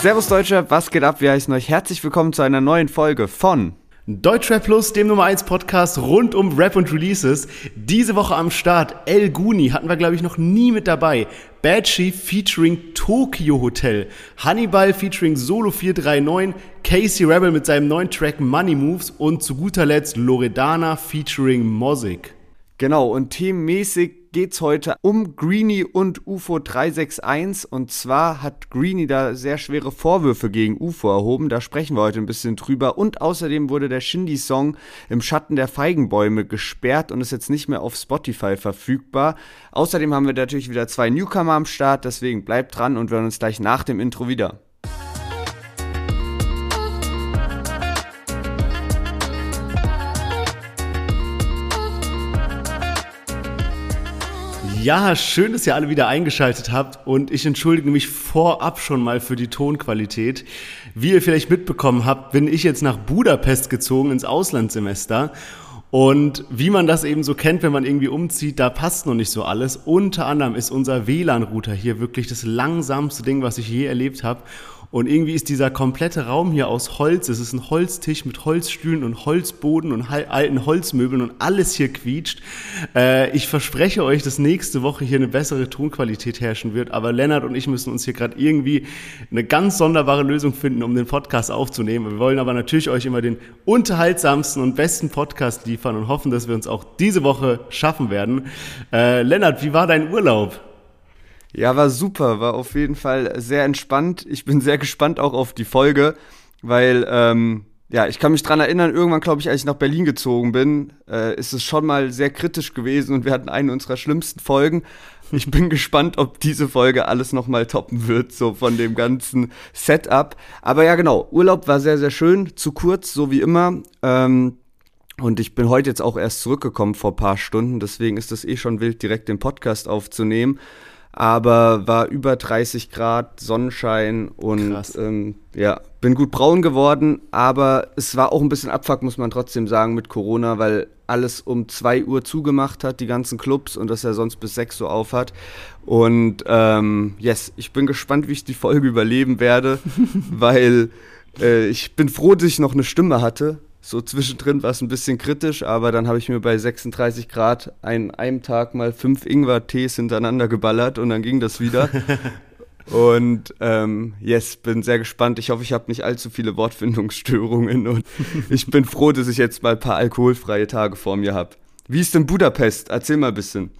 Servus Deutscher, was geht ab? Wir heißen euch herzlich willkommen zu einer neuen Folge von Deutschrap Plus, dem Nummer 1 Podcast rund um Rap und Releases. Diese Woche am Start El Guni hatten wir, glaube ich, noch nie mit dabei. Bad Chief featuring Tokyo Hotel. Hannibal featuring Solo 439. Casey Rebel mit seinem neuen Track Money Moves. Und zu guter Letzt Loredana featuring Mosik. Genau, und themenmäßig geht es heute um Greenie und UFO 361. Und zwar hat Greenie da sehr schwere Vorwürfe gegen UFO erhoben. Da sprechen wir heute ein bisschen drüber. Und außerdem wurde der Shindy-Song im Schatten der Feigenbäume gesperrt und ist jetzt nicht mehr auf Spotify verfügbar. Außerdem haben wir natürlich wieder zwei Newcomer am Start. Deswegen bleibt dran und wir hören uns gleich nach dem Intro wieder. Ja, schön, dass ihr alle wieder eingeschaltet habt und ich entschuldige mich vorab schon mal für die Tonqualität. Wie ihr vielleicht mitbekommen habt, bin ich jetzt nach Budapest gezogen ins Auslandssemester und wie man das eben so kennt, wenn man irgendwie umzieht, da passt noch nicht so alles. Unter anderem ist unser WLAN-Router hier wirklich das langsamste Ding, was ich je erlebt habe. Und irgendwie ist dieser komplette Raum hier aus Holz. Es ist ein Holztisch mit Holzstühlen und Holzboden und alten Holzmöbeln und alles hier quietscht. Äh, ich verspreche euch, dass nächste Woche hier eine bessere Tonqualität herrschen wird. Aber Lennart und ich müssen uns hier gerade irgendwie eine ganz sonderbare Lösung finden, um den Podcast aufzunehmen. Wir wollen aber natürlich euch immer den unterhaltsamsten und besten Podcast liefern und hoffen, dass wir uns auch diese Woche schaffen werden. Äh, Lennart, wie war dein Urlaub? Ja, war super, war auf jeden Fall sehr entspannt. Ich bin sehr gespannt auch auf die Folge, weil, ähm, ja, ich kann mich dran erinnern, irgendwann, glaube ich, als ich nach Berlin gezogen bin, äh, ist es schon mal sehr kritisch gewesen und wir hatten eine unserer schlimmsten Folgen. Ich bin gespannt, ob diese Folge alles nochmal toppen wird, so von dem ganzen Setup. Aber ja, genau, Urlaub war sehr, sehr schön, zu kurz, so wie immer. Ähm, und ich bin heute jetzt auch erst zurückgekommen vor paar Stunden, deswegen ist es eh schon wild, direkt den Podcast aufzunehmen aber war über 30 Grad, Sonnenschein und ähm, ja, bin gut braun geworden, aber es war auch ein bisschen Abfuck, muss man trotzdem sagen, mit Corona, weil alles um 2 Uhr zugemacht hat, die ganzen Clubs und dass er sonst bis 6 Uhr auf hat. Und ähm, yes, ich bin gespannt, wie ich die Folge überleben werde, weil äh, ich bin froh, dass ich noch eine Stimme hatte, so zwischendrin war es ein bisschen kritisch, aber dann habe ich mir bei 36 Grad an einem Tag mal fünf Ingwer-Tees hintereinander geballert und dann ging das wieder. und ähm, yes, bin sehr gespannt. Ich hoffe, ich habe nicht allzu viele Wortfindungsstörungen und ich bin froh, dass ich jetzt mal ein paar alkoholfreie Tage vor mir habe. Wie ist denn Budapest? Erzähl mal ein bisschen.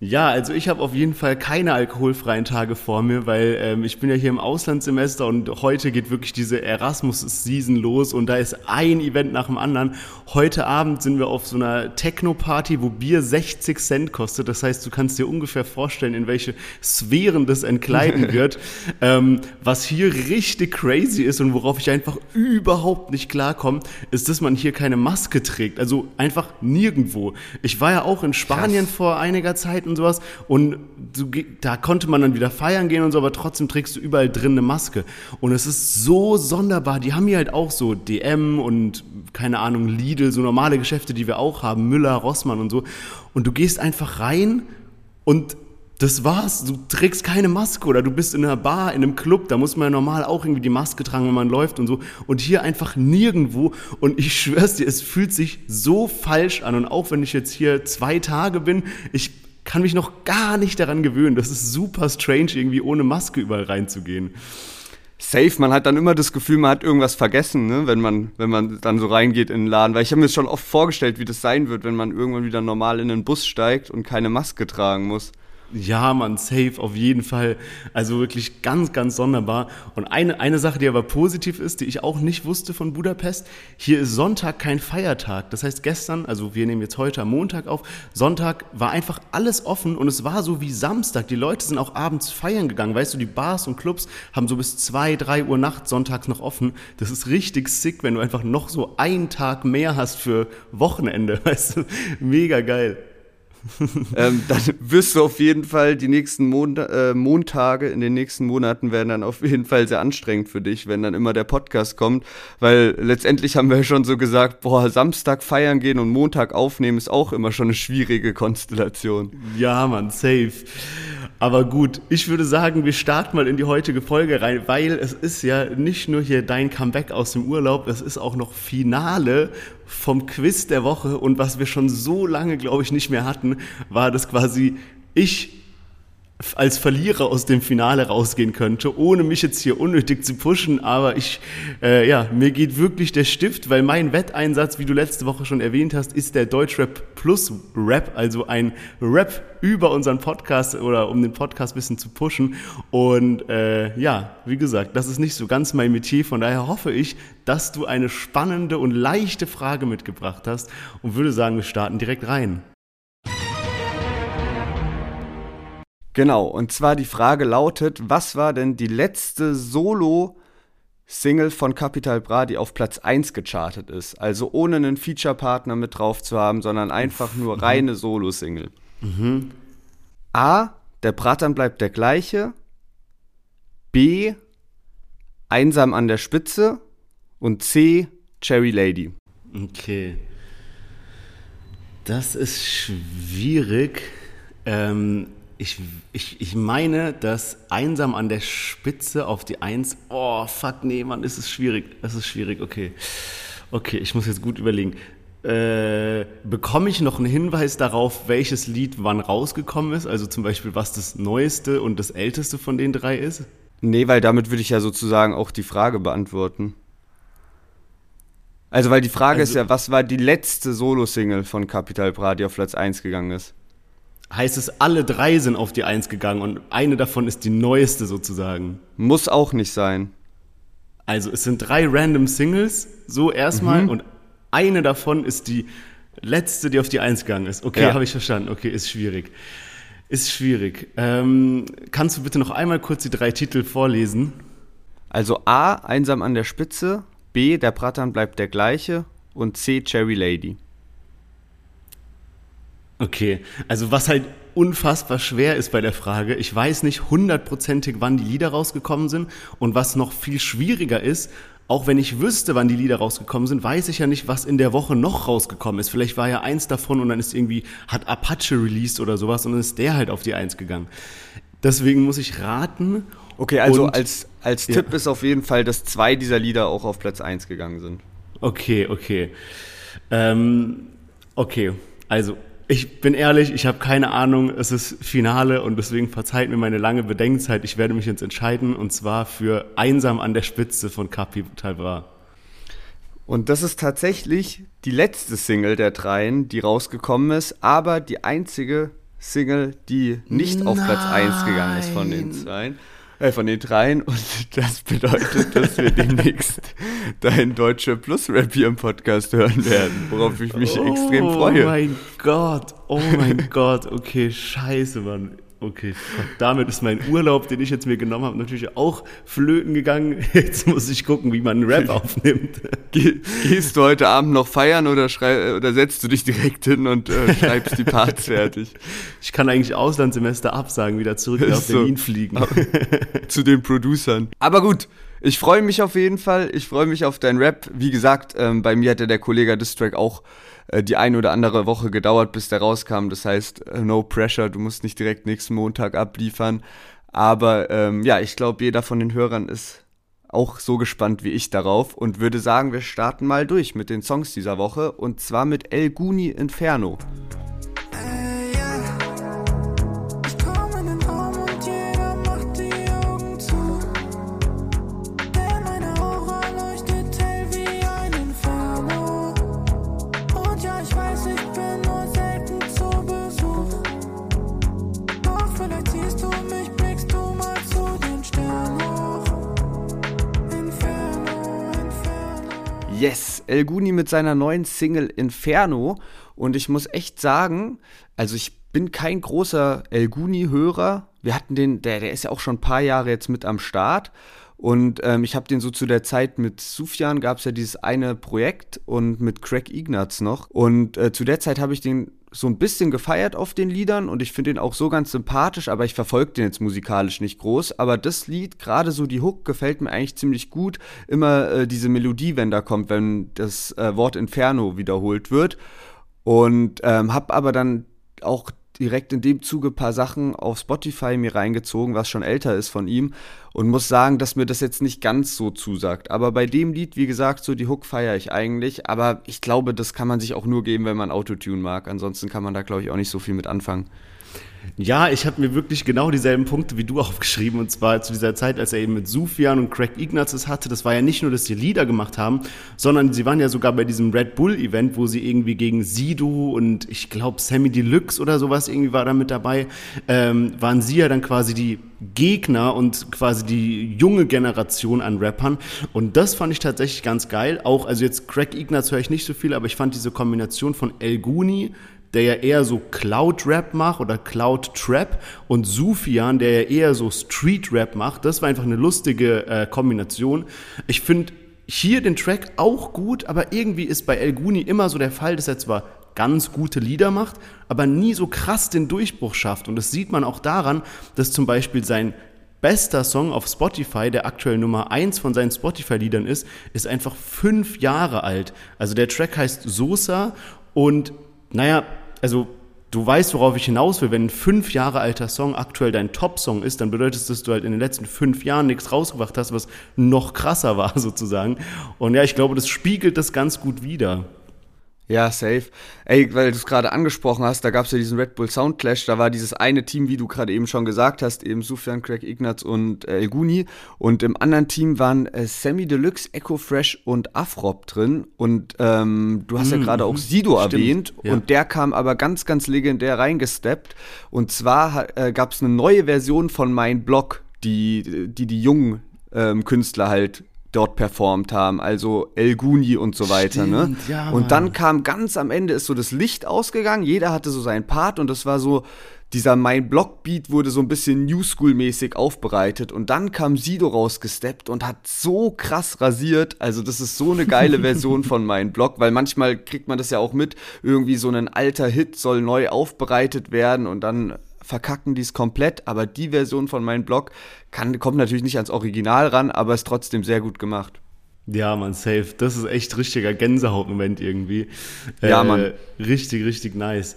Ja, also ich habe auf jeden Fall keine alkoholfreien Tage vor mir, weil ähm, ich bin ja hier im Auslandssemester und heute geht wirklich diese Erasmus-Season los und da ist ein Event nach dem anderen. Heute Abend sind wir auf so einer Techno-Party, wo Bier 60 Cent kostet. Das heißt, du kannst dir ungefähr vorstellen, in welche Sphären das entgleiten wird. ähm, was hier richtig crazy ist und worauf ich einfach überhaupt nicht klarkomme, ist, dass man hier keine Maske trägt. Also einfach nirgendwo. Ich war ja auch in Spanien Krass. vor einiger Zeit und sowas. Und du, da konnte man dann wieder feiern gehen und so, aber trotzdem trägst du überall drin eine Maske. Und es ist so sonderbar. Die haben hier halt auch so DM und keine Ahnung, Lidl, so normale Geschäfte, die wir auch haben, Müller, Rossmann und so. Und du gehst einfach rein und das war's. Du trägst keine Maske oder du bist in einer Bar, in einem Club, da muss man ja normal auch irgendwie die Maske tragen, wenn man läuft und so. Und hier einfach nirgendwo. Und ich schwör's dir, es fühlt sich so falsch an. Und auch wenn ich jetzt hier zwei Tage bin, ich kann mich noch gar nicht daran gewöhnen. Das ist super strange, irgendwie ohne Maske überall reinzugehen. Safe, man hat dann immer das Gefühl, man hat irgendwas vergessen, ne? wenn, man, wenn man dann so reingeht in den Laden. Weil ich habe mir schon oft vorgestellt, wie das sein wird, wenn man irgendwann wieder normal in den Bus steigt und keine Maske tragen muss. Ja, man, safe, auf jeden Fall. Also wirklich ganz, ganz sonderbar. Und eine, eine Sache, die aber positiv ist, die ich auch nicht wusste von Budapest, hier ist Sonntag kein Feiertag. Das heißt, gestern, also wir nehmen jetzt heute am Montag auf, Sonntag war einfach alles offen und es war so wie Samstag. Die Leute sind auch abends feiern gegangen. Weißt du, die Bars und Clubs haben so bis zwei, drei Uhr nachts sonntags noch offen. Das ist richtig sick, wenn du einfach noch so einen Tag mehr hast für Wochenende. Weißt du, mega geil ähm, dann wirst du auf jeden Fall die nächsten Mon äh, Montage in den nächsten Monaten werden dann auf jeden Fall sehr anstrengend für dich, wenn dann immer der Podcast kommt, weil letztendlich haben wir schon so gesagt, boah, Samstag feiern gehen und Montag aufnehmen ist auch immer schon eine schwierige Konstellation. Ja, man, safe. Aber gut, ich würde sagen, wir starten mal in die heutige Folge rein, weil es ist ja nicht nur hier dein Comeback aus dem Urlaub, es ist auch noch Finale vom Quiz der Woche und was wir schon so lange, glaube ich, nicht mehr hatten, war das quasi ich als Verlierer aus dem Finale rausgehen könnte, ohne mich jetzt hier unnötig zu pushen. Aber ich, äh, ja, mir geht wirklich der Stift, weil mein Wetteinsatz, wie du letzte Woche schon erwähnt hast, ist der Deutschrap Plus Rap, also ein Rap über unseren Podcast oder um den Podcast ein bisschen zu pushen. Und äh, ja, wie gesagt, das ist nicht so ganz mein Metier. Von daher hoffe ich, dass du eine spannende und leichte Frage mitgebracht hast und würde sagen, wir starten direkt rein. Genau, und zwar die Frage lautet, was war denn die letzte Solo-Single von Capital Bra, die auf Platz 1 gechartet ist? Also ohne einen Feature-Partner mit drauf zu haben, sondern einfach nur mhm. reine Solo-Single. Mhm. A, der Bratan bleibt der gleiche. B, einsam an der Spitze. Und C, Cherry Lady. Okay. Das ist schwierig. Ähm, ich, ich, ich meine, dass einsam an der Spitze auf die Eins, oh, fuck, nee, Mann, ist es schwierig. Es ist schwierig, okay. Okay, ich muss jetzt gut überlegen. Äh, bekomme ich noch einen Hinweis darauf, welches Lied wann rausgekommen ist? Also zum Beispiel, was das neueste und das älteste von den drei ist? Nee, weil damit würde ich ja sozusagen auch die Frage beantworten. Also, weil die Frage also, ist ja, was war die letzte Solo-Single von Capital Bra, die auf Platz 1 gegangen ist? Heißt es, alle drei sind auf die Eins gegangen und eine davon ist die neueste sozusagen. Muss auch nicht sein. Also es sind drei random Singles, so erstmal, mhm. und eine davon ist die letzte, die auf die Eins gegangen ist. Okay, ja. habe ich verstanden. Okay, ist schwierig. Ist schwierig. Ähm, kannst du bitte noch einmal kurz die drei Titel vorlesen? Also A, einsam an der Spitze, B, der Bratan bleibt der gleiche und C, Cherry Lady. Okay, also was halt unfassbar schwer ist bei der Frage, ich weiß nicht hundertprozentig, wann die Lieder rausgekommen sind und was noch viel schwieriger ist, auch wenn ich wüsste, wann die Lieder rausgekommen sind, weiß ich ja nicht, was in der Woche noch rausgekommen ist. Vielleicht war ja eins davon und dann ist irgendwie, hat Apache released oder sowas und dann ist der halt auf die Eins gegangen. Deswegen muss ich raten. Okay, also und, als, als ja. Tipp ist auf jeden Fall, dass zwei dieser Lieder auch auf Platz eins gegangen sind. Okay, okay. Ähm, okay, also ich bin ehrlich, ich habe keine Ahnung. Es ist Finale und deswegen verzeiht mir meine lange Bedenkzeit. Ich werde mich jetzt entscheiden und zwar für Einsam an der Spitze von Capital Bra. Und das ist tatsächlich die letzte Single der dreien, die rausgekommen ist, aber die einzige Single, die nicht Nein. auf Platz 1 gegangen ist von den zwei äh, von den dreien. Und das bedeutet, dass wir demnächst dein Deutsche Plus Rap hier im Podcast hören werden, worauf ich mich oh, extrem freue. Oh mein Gott, oh mein Gott, okay, scheiße, Mann. Okay, damit ist mein Urlaub, den ich jetzt mir genommen habe, natürlich auch flöten gegangen. Jetzt muss ich gucken, wie man einen Rap aufnimmt. gehst du heute Abend noch feiern oder, oder setzt du dich direkt hin und äh, schreibst die Parts fertig? Ich kann eigentlich Auslandssemester absagen, wieder zurück nach so. Berlin fliegen. Zu den Producern. Aber gut, ich freue mich auf jeden Fall. Ich freue mich auf deinen Rap. Wie gesagt, ähm, bei mir hatte der Kollege Distrack auch äh, die eine oder andere Woche gedauert, bis der rauskam. Das heißt, äh, no pressure, du musst nicht direkt nächsten Montag abliefern. Aber ähm, ja, ich glaube, jeder von den Hörern ist auch so gespannt wie ich darauf und würde sagen, wir starten mal durch mit den Songs dieser Woche und zwar mit El Guni Inferno. Yes, El Guni mit seiner neuen Single Inferno. Und ich muss echt sagen, also ich bin kein großer El Guni-Hörer. Wir hatten den, der, der ist ja auch schon ein paar Jahre jetzt mit am Start. Und ähm, ich habe den so zu der Zeit mit Sufjan gab es ja dieses eine Projekt und mit Craig Ignatz noch. Und äh, zu der Zeit habe ich den so ein bisschen gefeiert auf den Liedern und ich finde ihn auch so ganz sympathisch, aber ich verfolge den jetzt musikalisch nicht groß. Aber das Lied, gerade so die Hook, gefällt mir eigentlich ziemlich gut. Immer äh, diese Melodie, wenn da kommt, wenn das äh, Wort Inferno wiederholt wird. Und ähm, hab aber dann auch direkt in dem Zuge ein paar Sachen auf Spotify mir reingezogen, was schon älter ist von ihm und muss sagen, dass mir das jetzt nicht ganz so zusagt. Aber bei dem Lied, wie gesagt, so die Hook feiere ich eigentlich, aber ich glaube, das kann man sich auch nur geben, wenn man Autotune mag. Ansonsten kann man da, glaube ich, auch nicht so viel mit anfangen. Ja, ich habe mir wirklich genau dieselben Punkte wie du aufgeschrieben. Und zwar zu dieser Zeit, als er eben mit Sufjan und Craig Ignatz hatte. Das war ja nicht nur, dass sie Lieder gemacht haben, sondern sie waren ja sogar bei diesem Red Bull-Event, wo sie irgendwie gegen Sido und ich glaube Sammy Deluxe oder sowas irgendwie war da mit dabei. Ähm, waren sie ja dann quasi die Gegner und quasi die junge Generation an Rappern. Und das fand ich tatsächlich ganz geil. Auch, also jetzt Craig Ignatz höre ich nicht so viel, aber ich fand diese Kombination von El Guni, der ja eher so Cloud-Rap macht oder Cloud-Trap und Sufian, der ja eher so Street-Rap macht. Das war einfach eine lustige äh, Kombination. Ich finde hier den Track auch gut, aber irgendwie ist bei El Guni immer so der Fall, dass er zwar ganz gute Lieder macht, aber nie so krass den Durchbruch schafft. Und das sieht man auch daran, dass zum Beispiel sein bester Song auf Spotify, der aktuell Nummer 1 von seinen Spotify-Liedern ist, ist einfach fünf Jahre alt. Also der Track heißt Sosa und naja, also du weißt, worauf ich hinaus will. Wenn ein fünf Jahre alter Song aktuell dein Top-Song ist, dann bedeutet das, dass du halt in den letzten fünf Jahren nichts rausgebracht hast, was noch krasser war sozusagen. Und ja, ich glaube, das spiegelt das ganz gut wider. Ja, safe. Ey, weil du es gerade angesprochen hast, da gab es ja diesen Red Bull Sound Clash, da war dieses eine Team, wie du gerade eben schon gesagt hast, eben Sufjan, Craig Ignatz und äh, El Guni. Und im anderen Team waren äh, Sammy Deluxe, Echo Fresh und Afrop drin. Und ähm, du hast mm, ja gerade auch mhm. Sido stimmt, erwähnt. Ja. Und der kam aber ganz, ganz legendär reingesteppt. Und zwar äh, gab es eine neue Version von Mein Blog, die die, die jungen ähm, Künstler halt dort performt haben, also El Guni und so weiter. Ne? Stimmt, ne? Ja, und dann kam ganz am Ende ist so das Licht ausgegangen, jeder hatte so seinen Part und das war so, dieser Mein Block Beat wurde so ein bisschen New School mäßig aufbereitet und dann kam Sido rausgesteppt und hat so krass rasiert, also das ist so eine geile Version von Mein Block, weil manchmal kriegt man das ja auch mit, irgendwie so ein alter Hit soll neu aufbereitet werden und dann verkacken die es komplett, aber die Version von meinem Blog kann, kommt natürlich nicht ans Original ran, aber ist trotzdem sehr gut gemacht. Ja, man, safe. Das ist echt richtiger Gänsehautmoment irgendwie. Ja, äh, man. Richtig, richtig nice.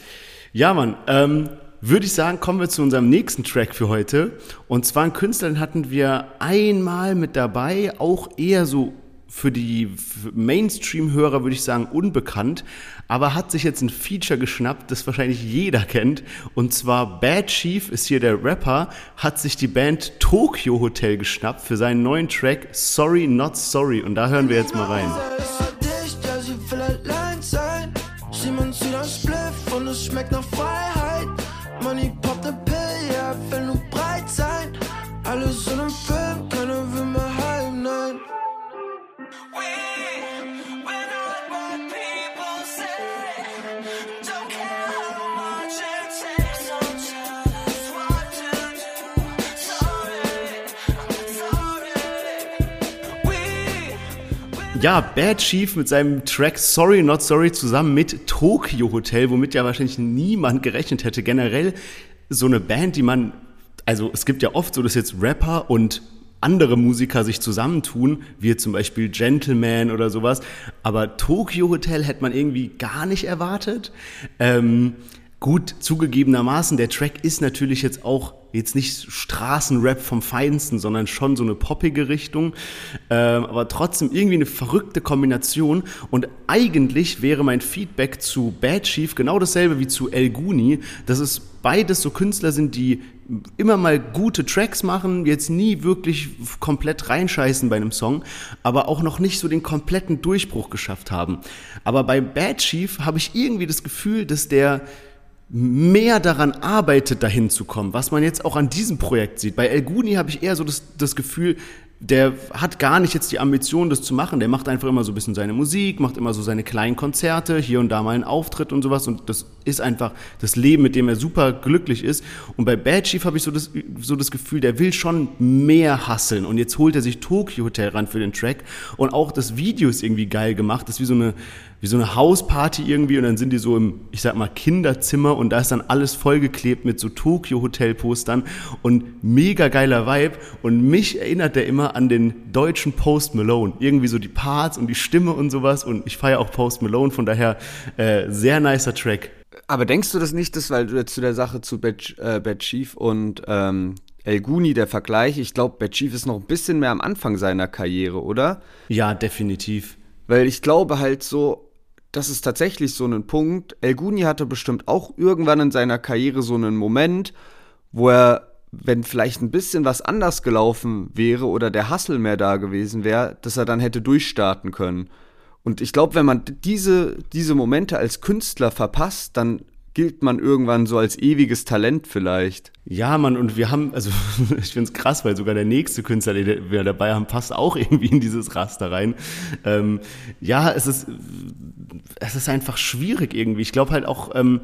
Ja, man, ähm, würde ich sagen, kommen wir zu unserem nächsten Track für heute. Und zwar einen Künstler, den hatten wir einmal mit dabei, auch eher so für die Mainstream-Hörer, würde ich sagen, unbekannt, aber hat sich jetzt ein Feature geschnappt, das wahrscheinlich jeder kennt. Und zwar Bad Chief ist hier der Rapper, hat sich die Band Tokyo Hotel geschnappt für seinen neuen Track Sorry Not Sorry. Und da hören wir jetzt mal rein. Ja, Bad Chief mit seinem Track Sorry Not Sorry zusammen mit Tokyo Hotel, womit ja wahrscheinlich niemand gerechnet hätte. Generell so eine Band, die man, also es gibt ja oft so, dass jetzt Rapper und andere Musiker sich zusammentun, wie zum Beispiel Gentleman oder sowas. Aber Tokyo Hotel hätte man irgendwie gar nicht erwartet. Ähm, gut, zugegebenermaßen, der Track ist natürlich jetzt auch jetzt nicht Straßenrap vom Feinsten, sondern schon so eine poppige Richtung, ähm, aber trotzdem irgendwie eine verrückte Kombination. Und eigentlich wäre mein Feedback zu Bad Chief genau dasselbe wie zu El Guni, dass es beides so Künstler sind, die immer mal gute Tracks machen, jetzt nie wirklich komplett reinscheißen bei einem Song, aber auch noch nicht so den kompletten Durchbruch geschafft haben. Aber bei Bad Chief habe ich irgendwie das Gefühl, dass der mehr daran arbeitet, dahin zu kommen, was man jetzt auch an diesem Projekt sieht. Bei El Guni habe ich eher so das, das Gefühl, der hat gar nicht jetzt die Ambition, das zu machen. Der macht einfach immer so ein bisschen seine Musik, macht immer so seine kleinen Konzerte, hier und da mal einen Auftritt und sowas. Und das ist einfach das Leben, mit dem er super glücklich ist. Und bei Bad Chief habe ich so das, so das Gefühl, der will schon mehr hasseln. Und jetzt holt er sich Tokyo Hotel ran für den Track. Und auch das Video ist irgendwie geil gemacht. Das ist wie so eine, wie so eine Hausparty irgendwie und dann sind die so im, ich sag mal, Kinderzimmer und da ist dann alles vollgeklebt mit so Tokyo-Hotel-Postern und mega geiler Vibe und mich erinnert der immer an den deutschen Post Malone. Irgendwie so die Parts und die Stimme und sowas und ich feiere auch Post Malone, von daher äh, sehr nicer Track Aber denkst du das nicht, dass, weil du jetzt zu der Sache zu Bad, äh, Bad Chief und ähm, El Guni, der Vergleich, ich glaube, Bad Chief ist noch ein bisschen mehr am Anfang seiner Karriere, oder? Ja, definitiv. Weil ich glaube halt so, das ist tatsächlich so ein Punkt. El Guni hatte bestimmt auch irgendwann in seiner Karriere so einen Moment, wo er, wenn vielleicht ein bisschen was anders gelaufen wäre oder der Hassel mehr da gewesen wäre, dass er dann hätte durchstarten können. Und ich glaube, wenn man diese, diese Momente als Künstler verpasst, dann gilt man irgendwann so als ewiges Talent vielleicht. Ja, Mann, und wir haben, also ich finde es krass, weil sogar der nächste Künstler, den wir dabei haben, passt auch irgendwie in dieses Raster rein. Ähm, ja, es ist, es ist einfach schwierig irgendwie. Ich glaube halt auch, ähm,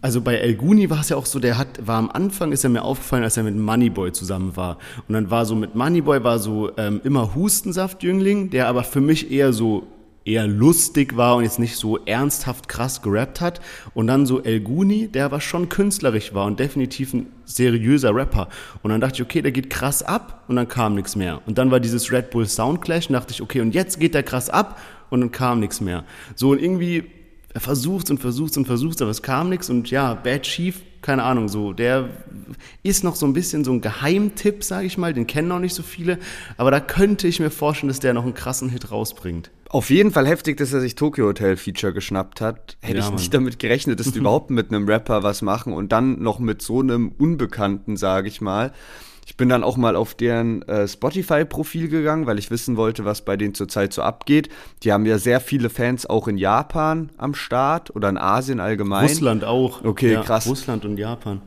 also bei El Guni war es ja auch so, der hat, war am Anfang, ist er mir aufgefallen, als er mit Moneyboy zusammen war. Und dann war so mit Moneyboy war so ähm, immer Hustensaft-Jüngling, der aber für mich eher so eher lustig war und jetzt nicht so ernsthaft krass gerappt hat. Und dann so El Guni, der aber schon künstlerisch war und definitiv ein seriöser Rapper. Und dann dachte ich, okay, der geht krass ab und dann kam nichts mehr. Und dann war dieses Red Bull Soundclash und dachte ich, okay, und jetzt geht der krass ab und dann kam nichts mehr. So und irgendwie er versucht und versucht und versucht, aber es kam nichts und ja, Bad Chief, keine Ahnung, so, der ist noch so ein bisschen so ein Geheimtipp, sage ich mal, den kennen noch nicht so viele, aber da könnte ich mir vorstellen, dass der noch einen krassen Hit rausbringt. Auf jeden Fall heftig, dass er sich Tokyo Hotel Feature geschnappt hat. Hätte ja, ich nicht damit gerechnet, dass die überhaupt mit einem Rapper was machen und dann noch mit so einem Unbekannten, sage ich mal. Ich bin dann auch mal auf deren äh, Spotify-Profil gegangen, weil ich wissen wollte, was bei denen zurzeit so abgeht. Die haben ja sehr viele Fans auch in Japan am Start oder in Asien allgemein. Russland auch. Okay, ja, krass. Russland und Japan.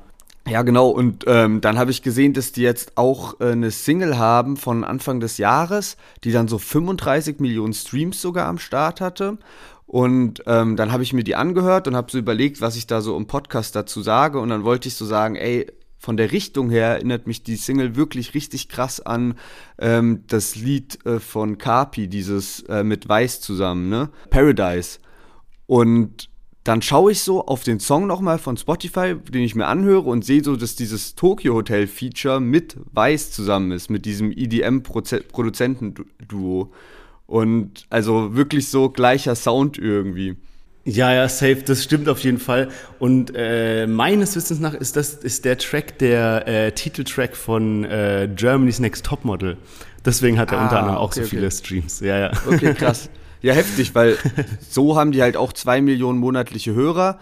Ja, genau. Und ähm, dann habe ich gesehen, dass die jetzt auch äh, eine Single haben von Anfang des Jahres, die dann so 35 Millionen Streams sogar am Start hatte. Und ähm, dann habe ich mir die angehört und habe so überlegt, was ich da so im Podcast dazu sage. Und dann wollte ich so sagen, ey, von der Richtung her erinnert mich die Single wirklich richtig krass an ähm, das Lied äh, von Carpi, dieses äh, mit Weiß zusammen, ne? Paradise. Und dann schaue ich so auf den Song nochmal von Spotify, den ich mir anhöre und sehe so, dass dieses Tokyo Hotel Feature mit Weiß zusammen ist, mit diesem EDM-Produzentenduo. Und also wirklich so gleicher Sound irgendwie. Ja, ja, safe, das stimmt auf jeden Fall. Und äh, meines Wissens nach ist das ist der Track der äh, Titeltrack von äh, Germany's Next Topmodel. Deswegen hat er ah, unter anderem auch okay, so viele Streams. Ja, ja. Okay, krass. Ja, heftig, weil so haben die halt auch zwei Millionen monatliche Hörer.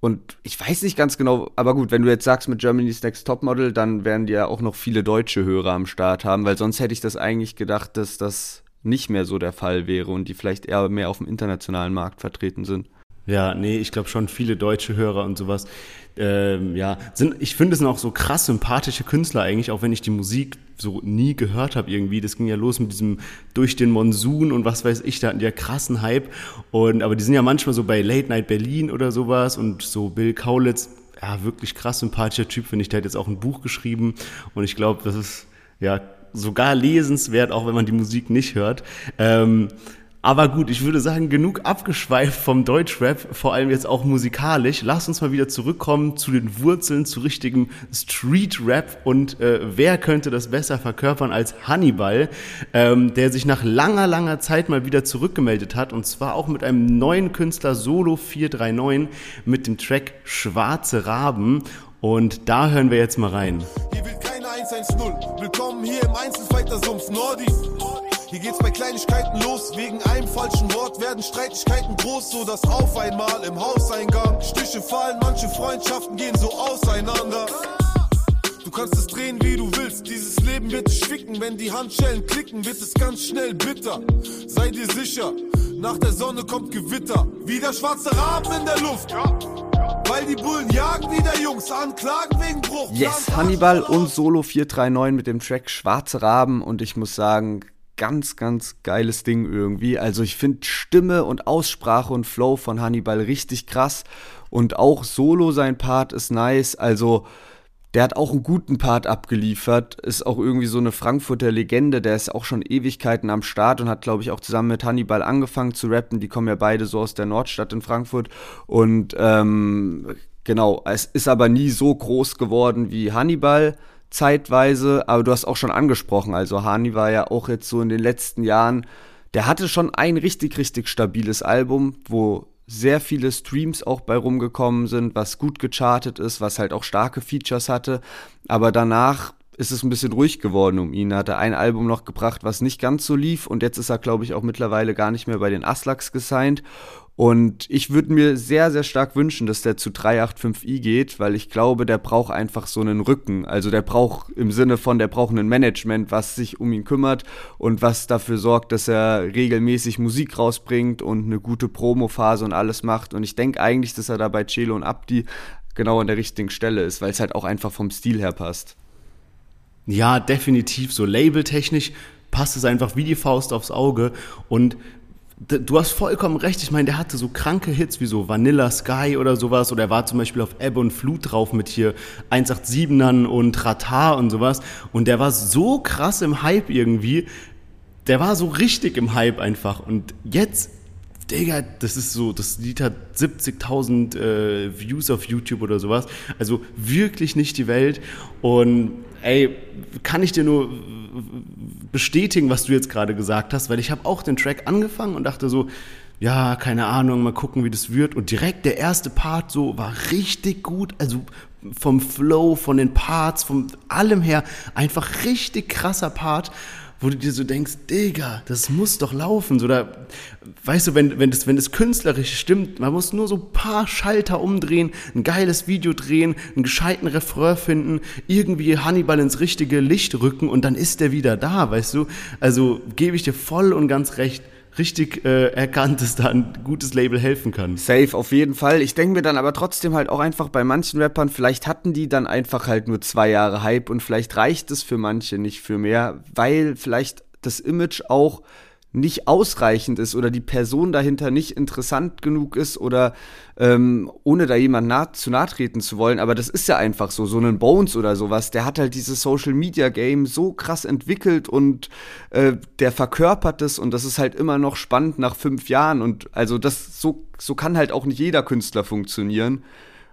Und ich weiß nicht ganz genau, aber gut, wenn du jetzt sagst mit Germany's Next Topmodel, dann werden die ja auch noch viele deutsche Hörer am Start haben, weil sonst hätte ich das eigentlich gedacht, dass das nicht mehr so der Fall wäre und die vielleicht eher mehr auf dem internationalen Markt vertreten sind. Ja, nee, ich glaube schon viele deutsche Hörer und sowas. Ähm, ja, sind, ich finde es sind auch so krass sympathische Künstler eigentlich, auch wenn ich die Musik so nie gehört habe irgendwie. Das ging ja los mit diesem durch den Monsun und was weiß ich, da hatten die ja krassen Hype. Und aber die sind ja manchmal so bei Late Night Berlin oder sowas und so Bill Kaulitz, ja, wirklich krass sympathischer Typ, finde ich. Der hat jetzt auch ein Buch geschrieben und ich glaube, das ist ja sogar lesenswert, auch wenn man die Musik nicht hört. Ähm, aber gut, ich würde sagen, genug abgeschweift vom Deutschrap, vor allem jetzt auch musikalisch. Lass uns mal wieder zurückkommen zu den Wurzeln, zu richtigem Street-Rap. Und äh, wer könnte das besser verkörpern als Hannibal, ähm, der sich nach langer, langer Zeit mal wieder zurückgemeldet hat. Und zwar auch mit einem neuen Künstler, Solo 439, mit dem Track Schwarze Raben. Und da hören wir jetzt mal rein. Hier will keine 110. Willkommen hier im Einzelfighter-Sumpf Nordi. Hier geht's bei Kleinigkeiten los. Wegen einem falschen Wort werden Streitigkeiten groß, so dass auf einmal im Hauseingang Stiche fallen, manche Freundschaften gehen so auseinander. Du kannst es drehen, wie du willst. Dieses Leben wird dich ficken. Wenn die Handschellen klicken, wird es ganz schnell bitter. Sei dir sicher, nach der Sonne kommt Gewitter. Wieder schwarze Raben in der Luft. Weil die Bullen jagen wieder Jungs, anklagen wegen Bruch. Yes, Hannibal und Solo 439 mit dem Track Schwarze Raben. Und ich muss sagen, ganz, ganz geiles Ding irgendwie. Also ich finde Stimme und Aussprache und Flow von Hannibal richtig krass. Und auch Solo sein Part ist nice. Also der hat auch einen guten Part abgeliefert. Ist auch irgendwie so eine Frankfurter Legende. Der ist auch schon Ewigkeiten am Start und hat, glaube ich, auch zusammen mit Hannibal angefangen zu rappen. Die kommen ja beide so aus der Nordstadt in Frankfurt. Und ähm, genau, es ist aber nie so groß geworden wie Hannibal zeitweise, aber du hast auch schon angesprochen, also Hani war ja auch jetzt so in den letzten Jahren, der hatte schon ein richtig, richtig stabiles Album, wo sehr viele Streams auch bei rumgekommen sind, was gut gechartet ist, was halt auch starke Features hatte. Aber danach ist es ein bisschen ruhig geworden um ihn. Er hatte ein Album noch gebracht, was nicht ganz so lief und jetzt ist er, glaube ich, auch mittlerweile gar nicht mehr bei den Aslaks gesigned. Und ich würde mir sehr, sehr stark wünschen, dass der zu 385i geht, weil ich glaube, der braucht einfach so einen Rücken. Also der braucht im Sinne von, der braucht ein Management, was sich um ihn kümmert und was dafür sorgt, dass er regelmäßig Musik rausbringt und eine gute Promophase und alles macht. Und ich denke eigentlich, dass er da bei Celo und Abdi genau an der richtigen Stelle ist, weil es halt auch einfach vom Stil her passt. Ja, definitiv. So labeltechnisch passt es einfach wie die Faust aufs Auge. Und du hast vollkommen recht. Ich meine, der hatte so kranke Hits wie so Vanilla Sky oder sowas. Oder er war zum Beispiel auf Ebbe und Flut drauf mit hier 187ern und Ratar und sowas. Und der war so krass im Hype irgendwie. Der war so richtig im Hype einfach. Und jetzt Digga, das ist so, das Lied hat 70.000 äh, Views auf YouTube oder sowas. Also wirklich nicht die Welt. Und ey, kann ich dir nur bestätigen, was du jetzt gerade gesagt hast, weil ich habe auch den Track angefangen und dachte so, ja, keine Ahnung, mal gucken, wie das wird. Und direkt der erste Part so war richtig gut. Also vom Flow, von den Parts, von allem her, einfach richtig krasser Part wo du dir so denkst, Digga, das muss doch laufen. So, da, weißt du, wenn, wenn, das, wenn das künstlerisch stimmt, man muss nur so ein paar Schalter umdrehen, ein geiles Video drehen, einen gescheiten Refrain finden, irgendwie Hannibal ins richtige Licht rücken und dann ist der wieder da, weißt du? Also gebe ich dir voll und ganz recht richtig äh, erkannt, dass da ein gutes Label helfen kann. Safe, auf jeden Fall. Ich denke mir dann aber trotzdem halt auch einfach bei manchen Rappern, vielleicht hatten die dann einfach halt nur zwei Jahre Hype und vielleicht reicht es für manche nicht für mehr, weil vielleicht das Image auch nicht ausreichend ist oder die Person dahinter nicht interessant genug ist oder ähm, ohne da jemand nah, zu nahe treten zu wollen, aber das ist ja einfach so, so ein Bones oder sowas, der hat halt dieses Social Media Game so krass entwickelt und äh, der verkörpert es und das ist halt immer noch spannend nach fünf Jahren. Und also das so, so kann halt auch nicht jeder Künstler funktionieren.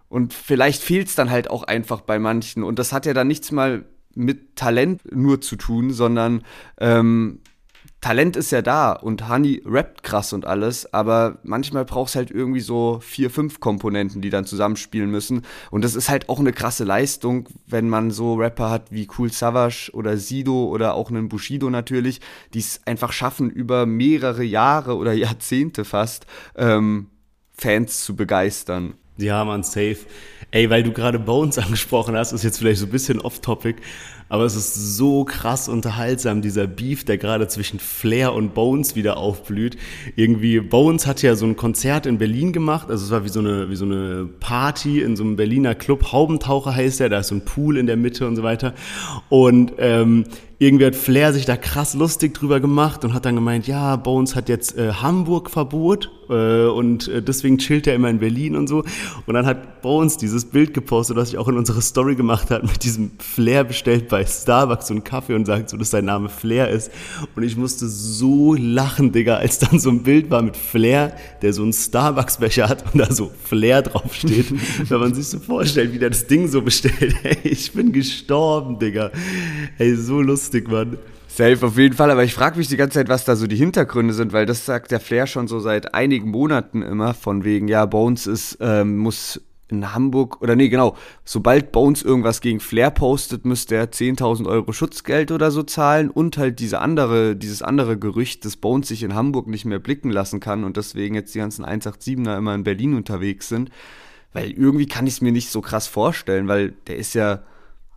Und vielleicht fehlt es dann halt auch einfach bei manchen. Und das hat ja dann nichts mal mit Talent nur zu tun, sondern ähm, Talent ist ja da und Honey rappt krass und alles, aber manchmal brauchst halt irgendwie so vier, fünf Komponenten, die dann zusammenspielen müssen. Und das ist halt auch eine krasse Leistung, wenn man so Rapper hat wie Cool Savage oder Sido oder auch einen Bushido natürlich, die es einfach schaffen, über mehrere Jahre oder Jahrzehnte fast ähm, Fans zu begeistern. Ja, man, safe. Ey, weil du gerade Bones angesprochen hast, ist jetzt vielleicht so ein bisschen off-topic, aber es ist so krass unterhaltsam, dieser Beef, der gerade zwischen Flair und Bones wieder aufblüht. Irgendwie, Bones hat ja so ein Konzert in Berlin gemacht, also es war wie so eine, wie so eine Party in so einem Berliner Club, Haubentaucher heißt der, da ist so ein Pool in der Mitte und so weiter. Und ähm, irgendwie hat Flair sich da krass lustig drüber gemacht und hat dann gemeint, ja, Bones hat jetzt äh, Hamburg Verbot äh, und äh, deswegen chillt er immer in Berlin und so. Und dann hat Bones dieses Bild gepostet, was ich auch in unserer Story gemacht hat, mit diesem Flair bestellt bei Starbucks so einen Kaffee und sagt so, dass sein Name Flair ist. Und ich musste so lachen, Digga, als dann so ein Bild war mit Flair, der so einen Starbucks-Becher hat und da so Flair draufsteht. Wenn man sich so vorstellt, wie der das Ding so bestellt. Ey, ich bin gestorben, Digga. Ey, so lustig lustig, Mann. Safe auf jeden Fall, aber ich frage mich die ganze Zeit, was da so die Hintergründe sind, weil das sagt der Flair schon so seit einigen Monaten immer, von wegen, ja, Bones ist, ähm, muss in Hamburg, oder nee, genau, sobald Bones irgendwas gegen Flair postet, müsste er 10.000 Euro Schutzgeld oder so zahlen und halt diese andere, dieses andere Gerücht, dass Bones sich in Hamburg nicht mehr blicken lassen kann und deswegen jetzt die ganzen 187er immer in Berlin unterwegs sind. Weil irgendwie kann ich es mir nicht so krass vorstellen, weil der ist ja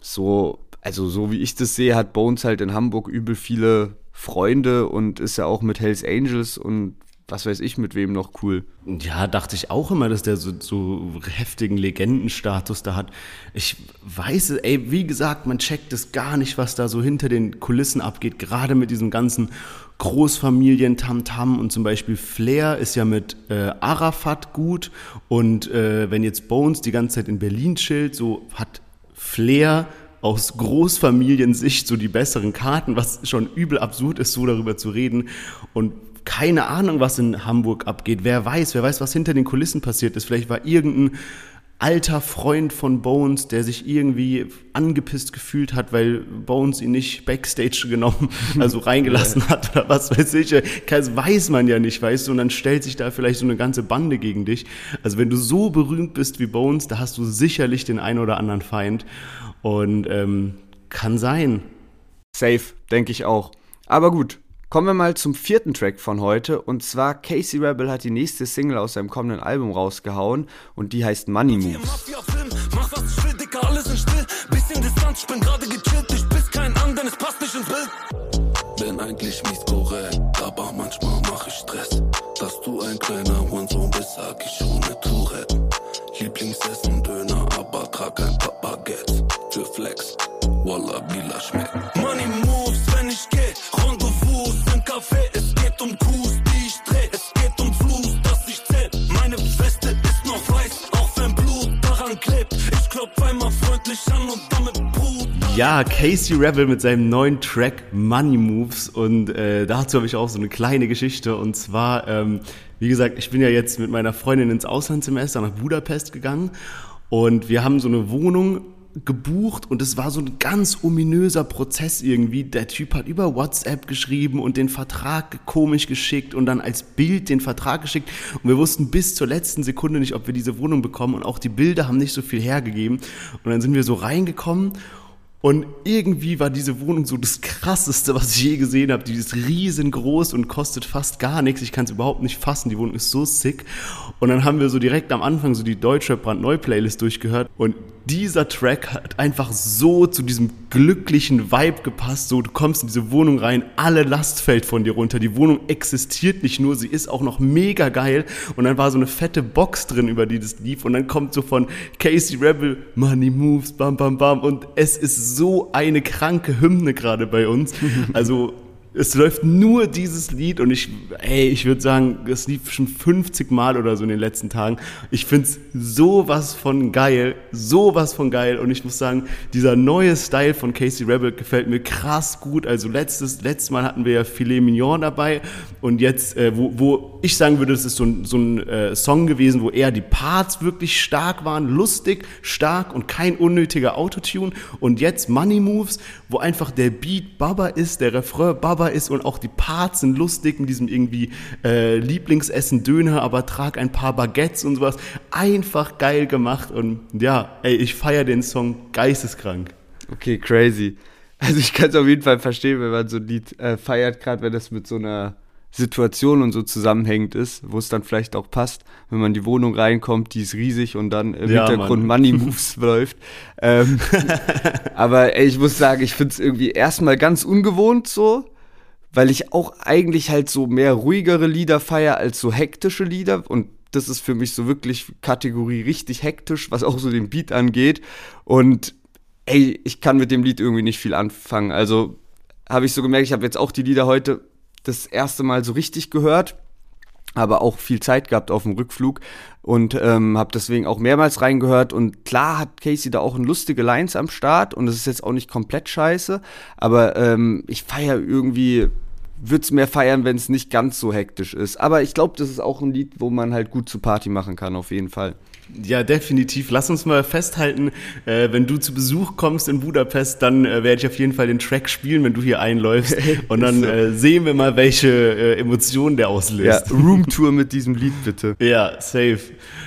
so also so wie ich das sehe, hat Bones halt in Hamburg übel viele Freunde und ist ja auch mit Hells Angels und was weiß ich mit wem noch cool. Ja, dachte ich auch immer, dass der so, so heftigen Legendenstatus da hat. Ich weiß es, ey, wie gesagt, man checkt es gar nicht, was da so hinter den Kulissen abgeht, gerade mit diesem ganzen Großfamilien Tamtam und zum Beispiel Flair ist ja mit äh, Arafat gut und äh, wenn jetzt Bones die ganze Zeit in Berlin chillt, so hat Flair aus Großfamiliensicht so die besseren Karten, was schon übel absurd ist, so darüber zu reden. Und keine Ahnung, was in Hamburg abgeht. Wer weiß, wer weiß, was hinter den Kulissen passiert ist. Vielleicht war irgendein alter Freund von Bones, der sich irgendwie angepisst gefühlt hat, weil Bones ihn nicht Backstage genommen, also reingelassen hat oder was weiß ich. Das weiß man ja nicht, weißt du, und dann stellt sich da vielleicht so eine ganze Bande gegen dich. Also wenn du so berühmt bist wie Bones, da hast du sicherlich den einen oder anderen Feind und ähm, kann sein. Safe, denke ich auch. Aber gut, Kommen wir mal zum vierten Track von heute. Und zwar Casey Rebel hat die nächste Single aus seinem kommenden Album rausgehauen. Und die heißt Money Moves. Bin eigentlich mies korrekt, aber manchmal mach ich Stress. Dass du ein kleiner Hurensohn bist, sag ich ohne Tourette. Lieblingsessen Döner, aber trag ein Papaget. Für Flex, Walla, Bila schmeckt. Money Ja, Casey Rebel mit seinem neuen Track Money Moves und äh, dazu habe ich auch so eine kleine Geschichte und zwar, ähm, wie gesagt, ich bin ja jetzt mit meiner Freundin ins Auslandssemester nach Budapest gegangen und wir haben so eine Wohnung gebucht und es war so ein ganz ominöser Prozess irgendwie. Der Typ hat über WhatsApp geschrieben und den Vertrag komisch geschickt und dann als Bild den Vertrag geschickt und wir wussten bis zur letzten Sekunde nicht, ob wir diese Wohnung bekommen und auch die Bilder haben nicht so viel hergegeben und dann sind wir so reingekommen und irgendwie war diese Wohnung so das krasseste, was ich je gesehen habe. Die ist riesengroß und kostet fast gar nichts. Ich kann es überhaupt nicht fassen. Die Wohnung ist so sick. Und dann haben wir so direkt am Anfang so die deutsche Brandneu-Playlist durchgehört. Und dieser Track hat einfach so zu diesem glücklichen Vibe gepasst. So, du kommst in diese Wohnung rein, alle Last fällt von dir runter. Die Wohnung existiert nicht nur, sie ist auch noch mega geil. Und dann war so eine fette Box drin, über die das lief. Und dann kommt so von Casey Rebel, Money Moves, bam, bam, bam. Und es ist so eine kranke Hymne gerade bei uns. Also es läuft nur dieses Lied und ich, ey, ich würde sagen, es lief schon 50 Mal oder so in den letzten Tagen. Ich find's sowas von geil, sowas von geil und ich muss sagen, dieser neue Style von Casey Rebel gefällt mir krass gut. Also letztes, letztes Mal hatten wir ja Filet Mignon dabei und jetzt, äh, wo, wo ich sagen würde, es ist so ein, so ein äh, Song gewesen, wo eher die Parts wirklich stark waren, lustig, stark und kein unnötiger Autotune und jetzt Money Moves, wo einfach der Beat Baba ist, der Refrain Baba ist und auch die Parts sind lustig mit diesem irgendwie äh, Lieblingsessen Döner, aber trag ein paar Baguettes und sowas. Einfach geil gemacht und ja, ey, ich feiere den Song geisteskrank. Okay, crazy. Also ich kann es auf jeden Fall verstehen, wenn man so ein Lied äh, feiert, gerade wenn das mit so einer Situation und so zusammenhängend ist, wo es dann vielleicht auch passt, wenn man in die Wohnung reinkommt, die ist riesig und dann im ja, Hintergrund Mann. Money Moves läuft. Ähm, aber ey, ich muss sagen, ich finde es irgendwie erstmal ganz ungewohnt so, weil ich auch eigentlich halt so mehr ruhigere Lieder feier als so hektische Lieder. Und das ist für mich so wirklich Kategorie richtig hektisch, was auch so den Beat angeht. Und ey, ich kann mit dem Lied irgendwie nicht viel anfangen. Also habe ich so gemerkt, ich habe jetzt auch die Lieder heute das erste Mal so richtig gehört, aber auch viel Zeit gehabt auf dem Rückflug und ähm, habe deswegen auch mehrmals reingehört und klar hat Casey da auch ein lustige Lines am Start und es ist jetzt auch nicht komplett scheiße, aber ähm, ich feiere irgendwie würde es mehr feiern, wenn es nicht ganz so hektisch ist. Aber ich glaube, das ist auch ein Lied, wo man halt gut zu Party machen kann, auf jeden Fall. Ja, definitiv. Lass uns mal festhalten, äh, wenn du zu Besuch kommst in Budapest, dann äh, werde ich auf jeden Fall den Track spielen, wenn du hier einläufst. Und dann äh, sehen wir mal, welche äh, Emotionen der auslöst. Ja, Roomtour mit diesem Lied, bitte. Ja, safe.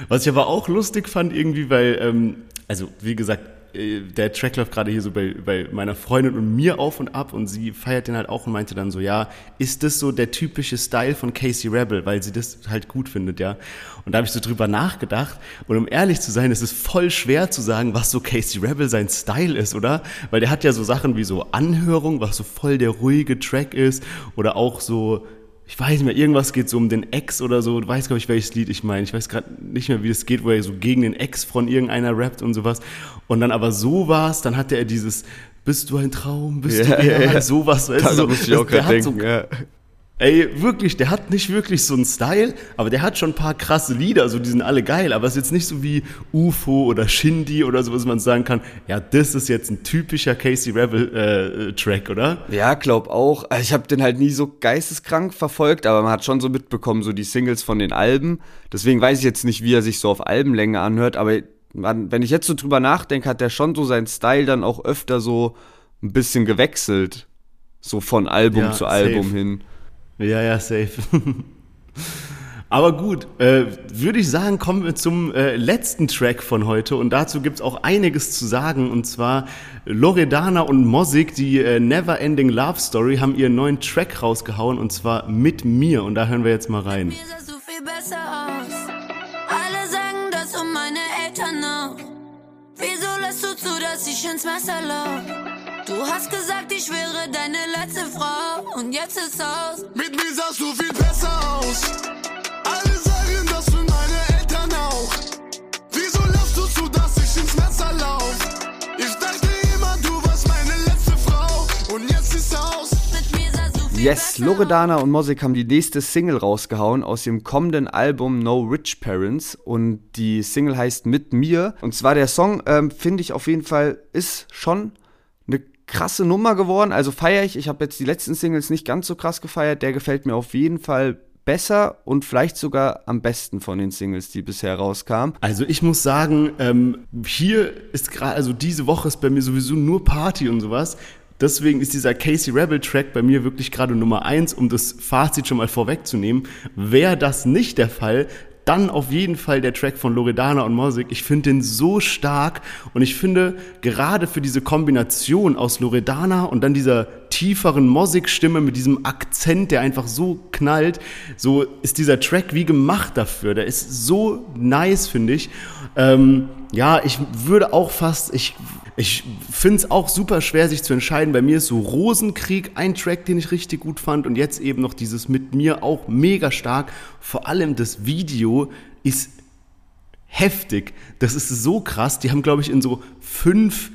Was ich aber auch lustig fand irgendwie, weil, ähm, also wie gesagt, der Track läuft gerade hier so bei, bei meiner Freundin und mir auf und ab und sie feiert den halt auch und meinte dann so, ja, ist das so der typische Style von Casey Rebel, weil sie das halt gut findet, ja. Und da habe ich so drüber nachgedacht und um ehrlich zu sein, es ist voll schwer zu sagen, was so Casey Rebel sein Style ist, oder? Weil der hat ja so Sachen wie so Anhörung, was so voll der ruhige Track ist oder auch so ich weiß nicht mehr, irgendwas geht so um den Ex oder so. Du weißt, glaube ich, welches Lied ich meine. Ich weiß gerade nicht mehr, wie es geht, wo er so gegen den Ex von irgendeiner rappt und sowas. Und dann aber so war's, dann hatte er dieses, bist du ein Traum, bist ja, du eher ja, sowas. Weißt du, so, auch gerade denken, so, ja. Ey, wirklich, der hat nicht wirklich so einen Style, aber der hat schon ein paar krasse Lieder, so die sind alle geil, aber es ist jetzt nicht so wie UFO oder Shindy oder so, was man sagen kann, ja, das ist jetzt ein typischer Casey Rebel äh, Track, oder? Ja, glaub auch. Also ich habe den halt nie so geisteskrank verfolgt, aber man hat schon so mitbekommen, so die Singles von den Alben. Deswegen weiß ich jetzt nicht, wie er sich so auf Albenlänge anhört, aber man, wenn ich jetzt so drüber nachdenke, hat der schon so seinen Style dann auch öfter so ein bisschen gewechselt. So von Album ja, zu Album safe. hin. Ja, ja, safe. Aber gut, äh, würde ich sagen, kommen wir zum äh, letzten Track von heute und dazu gibt es auch einiges zu sagen und zwar Loredana und Mosik, die äh, Never Ending Love Story, haben ihren neuen Track rausgehauen und zwar mit mir und da hören wir jetzt mal rein. Mir sahst du viel besser aus. Alle sagen das um meine Eltern noch. Wieso lässt du zu, dass ich ins Messer lauf? Du hast gesagt, ich wäre deine letzte Frau und jetzt ist aus. Mit mir sahst du viel besser aus. Alle sagen das für meine Eltern auch. Wieso lässt du zu, dass ich ins Messer lauf? Ich dachte immer, du warst meine letzte Frau und jetzt ist aus. Yes, Loredana und Mosik haben die nächste Single rausgehauen aus ihrem kommenden Album No Rich Parents und die Single heißt Mit mir. Und zwar der Song, ähm, finde ich auf jeden Fall, ist schon krasse Nummer geworden. Also feiere ich. Ich habe jetzt die letzten Singles nicht ganz so krass gefeiert. Der gefällt mir auf jeden Fall besser und vielleicht sogar am besten von den Singles, die bisher rauskamen. Also ich muss sagen, ähm, hier ist gerade, also diese Woche ist bei mir sowieso nur Party und sowas. Deswegen ist dieser Casey Rebel Track bei mir wirklich gerade Nummer eins, um das Fazit schon mal vorwegzunehmen. Wäre das nicht der Fall, dann auf jeden Fall der Track von Loredana und Mosik. Ich finde den so stark und ich finde gerade für diese Kombination aus Loredana und dann dieser tieferen Mosik-Stimme mit diesem Akzent, der einfach so knallt, so ist dieser Track wie gemacht dafür. Der ist so nice, finde ich. Ähm, ja, ich würde auch fast, ich ich finde es auch super schwer, sich zu entscheiden. Bei mir ist so Rosenkrieg ein Track, den ich richtig gut fand. Und jetzt eben noch dieses mit mir auch mega stark. Vor allem das Video ist heftig. Das ist so krass. Die haben, glaube ich, in so fünf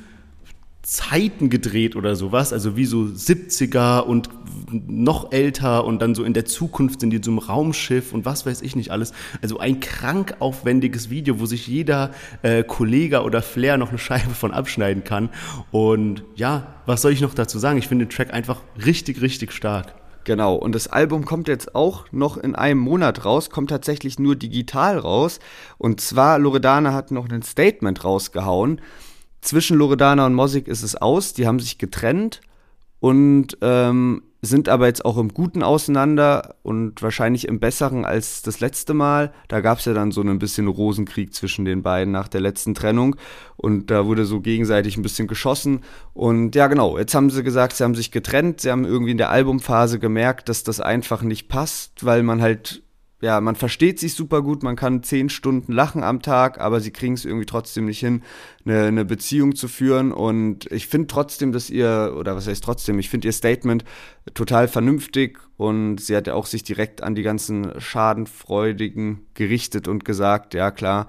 Zeiten gedreht oder sowas, also wie so 70er und noch älter und dann so in der Zukunft sind die so einem Raumschiff und was weiß ich nicht alles. Also ein krank aufwendiges Video, wo sich jeder äh, Kollege oder Flair noch eine Scheibe von abschneiden kann. Und ja, was soll ich noch dazu sagen? Ich finde den Track einfach richtig, richtig stark. Genau, und das Album kommt jetzt auch noch in einem Monat raus, kommt tatsächlich nur digital raus. Und zwar, Loredana hat noch ein Statement rausgehauen zwischen Loredana und Mosik ist es aus, die haben sich getrennt und ähm, sind aber jetzt auch im Guten auseinander und wahrscheinlich im Besseren als das letzte Mal. Da gab es ja dann so ein bisschen Rosenkrieg zwischen den beiden nach der letzten Trennung und da wurde so gegenseitig ein bisschen geschossen. Und ja, genau, jetzt haben sie gesagt, sie haben sich getrennt, sie haben irgendwie in der Albumphase gemerkt, dass das einfach nicht passt, weil man halt ja, man versteht sich super gut, man kann zehn Stunden lachen am Tag, aber sie kriegen es irgendwie trotzdem nicht hin, eine, eine Beziehung zu führen. Und ich finde trotzdem, dass ihr, oder was heißt trotzdem, ich finde ihr Statement total vernünftig und sie hat ja auch sich direkt an die ganzen Schadenfreudigen gerichtet und gesagt, ja klar,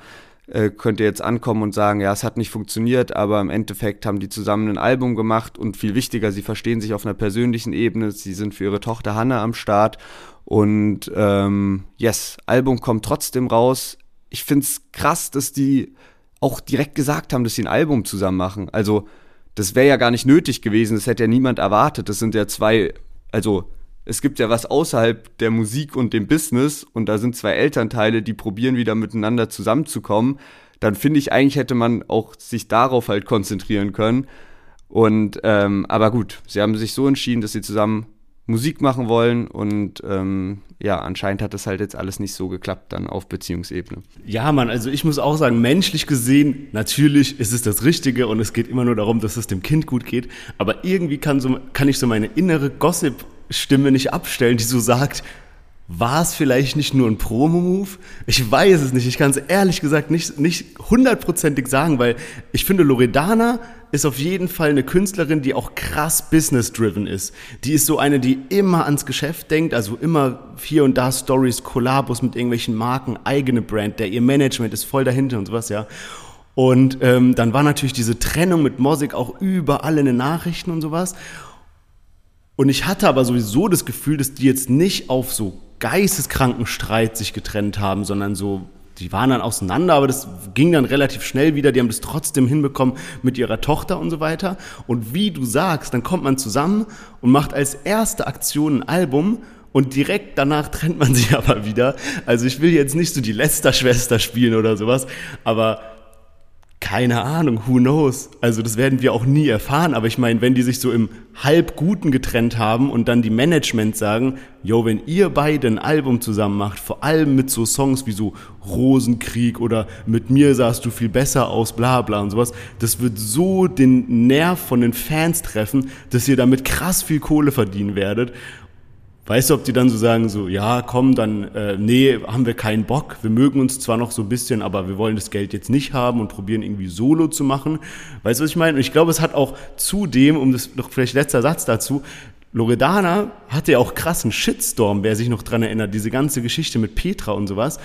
äh, könnt ihr jetzt ankommen und sagen, ja, es hat nicht funktioniert, aber im Endeffekt haben die zusammen ein Album gemacht und viel wichtiger, sie verstehen sich auf einer persönlichen Ebene, sie sind für ihre Tochter Hanna am Start und ähm, yes, Album kommt trotzdem raus. Ich finde es krass, dass die auch direkt gesagt haben, dass sie ein Album zusammen machen. Also, das wäre ja gar nicht nötig gewesen, das hätte ja niemand erwartet. Das sind ja zwei, also es gibt ja was außerhalb der Musik und dem Business und da sind zwei Elternteile, die probieren wieder miteinander zusammenzukommen. Dann finde ich, eigentlich hätte man auch sich darauf halt konzentrieren können. Und ähm, aber gut, sie haben sich so entschieden, dass sie zusammen Musik machen wollen und ähm, ja, anscheinend hat das halt jetzt alles nicht so geklappt dann auf Beziehungsebene. Ja, Mann, also ich muss auch sagen, menschlich gesehen, natürlich ist es das Richtige und es geht immer nur darum, dass es dem Kind gut geht, aber irgendwie kann, so, kann ich so meine innere Gossip-Stimme nicht abstellen, die so sagt, war es vielleicht nicht nur ein Promo-Move? Ich weiß es nicht. Ich kann es ehrlich gesagt nicht, nicht hundertprozentig sagen, weil ich finde, Loredana ist auf jeden Fall eine Künstlerin, die auch krass business-driven ist. Die ist so eine, die immer ans Geschäft denkt, also immer hier und da Stories, Kollabos mit irgendwelchen Marken, eigene Brand, der ihr Management ist voll dahinter und sowas, ja. Und ähm, dann war natürlich diese Trennung mit Mosik auch überall in den Nachrichten und sowas. Und ich hatte aber sowieso das Gefühl, dass die jetzt nicht auf so geisteskranken Streit sich getrennt haben, sondern so, die waren dann auseinander, aber das ging dann relativ schnell wieder. Die haben das trotzdem hinbekommen mit ihrer Tochter und so weiter. Und wie du sagst, dann kommt man zusammen und macht als erste Aktion ein Album und direkt danach trennt man sich aber wieder. Also ich will jetzt nicht so die Lester-Schwester spielen oder sowas, aber keine Ahnung, who knows? Also das werden wir auch nie erfahren, aber ich meine, wenn die sich so im Halbguten getrennt haben und dann die Management sagen, yo, wenn ihr beide ein Album zusammen macht, vor allem mit so Songs wie so Rosenkrieg oder mit mir sahst du viel besser aus, bla bla und sowas, das wird so den Nerv von den Fans treffen, dass ihr damit krass viel Kohle verdienen werdet. Weißt du, ob die dann so sagen, so, ja, komm, dann, äh, nee, haben wir keinen Bock. Wir mögen uns zwar noch so ein bisschen, aber wir wollen das Geld jetzt nicht haben und probieren irgendwie Solo zu machen. Weißt du, was ich meine? Und ich glaube, es hat auch zudem, um das noch vielleicht letzter Satz dazu, Loredana hatte ja auch krassen Shitstorm, wer sich noch dran erinnert, diese ganze Geschichte mit Petra und sowas.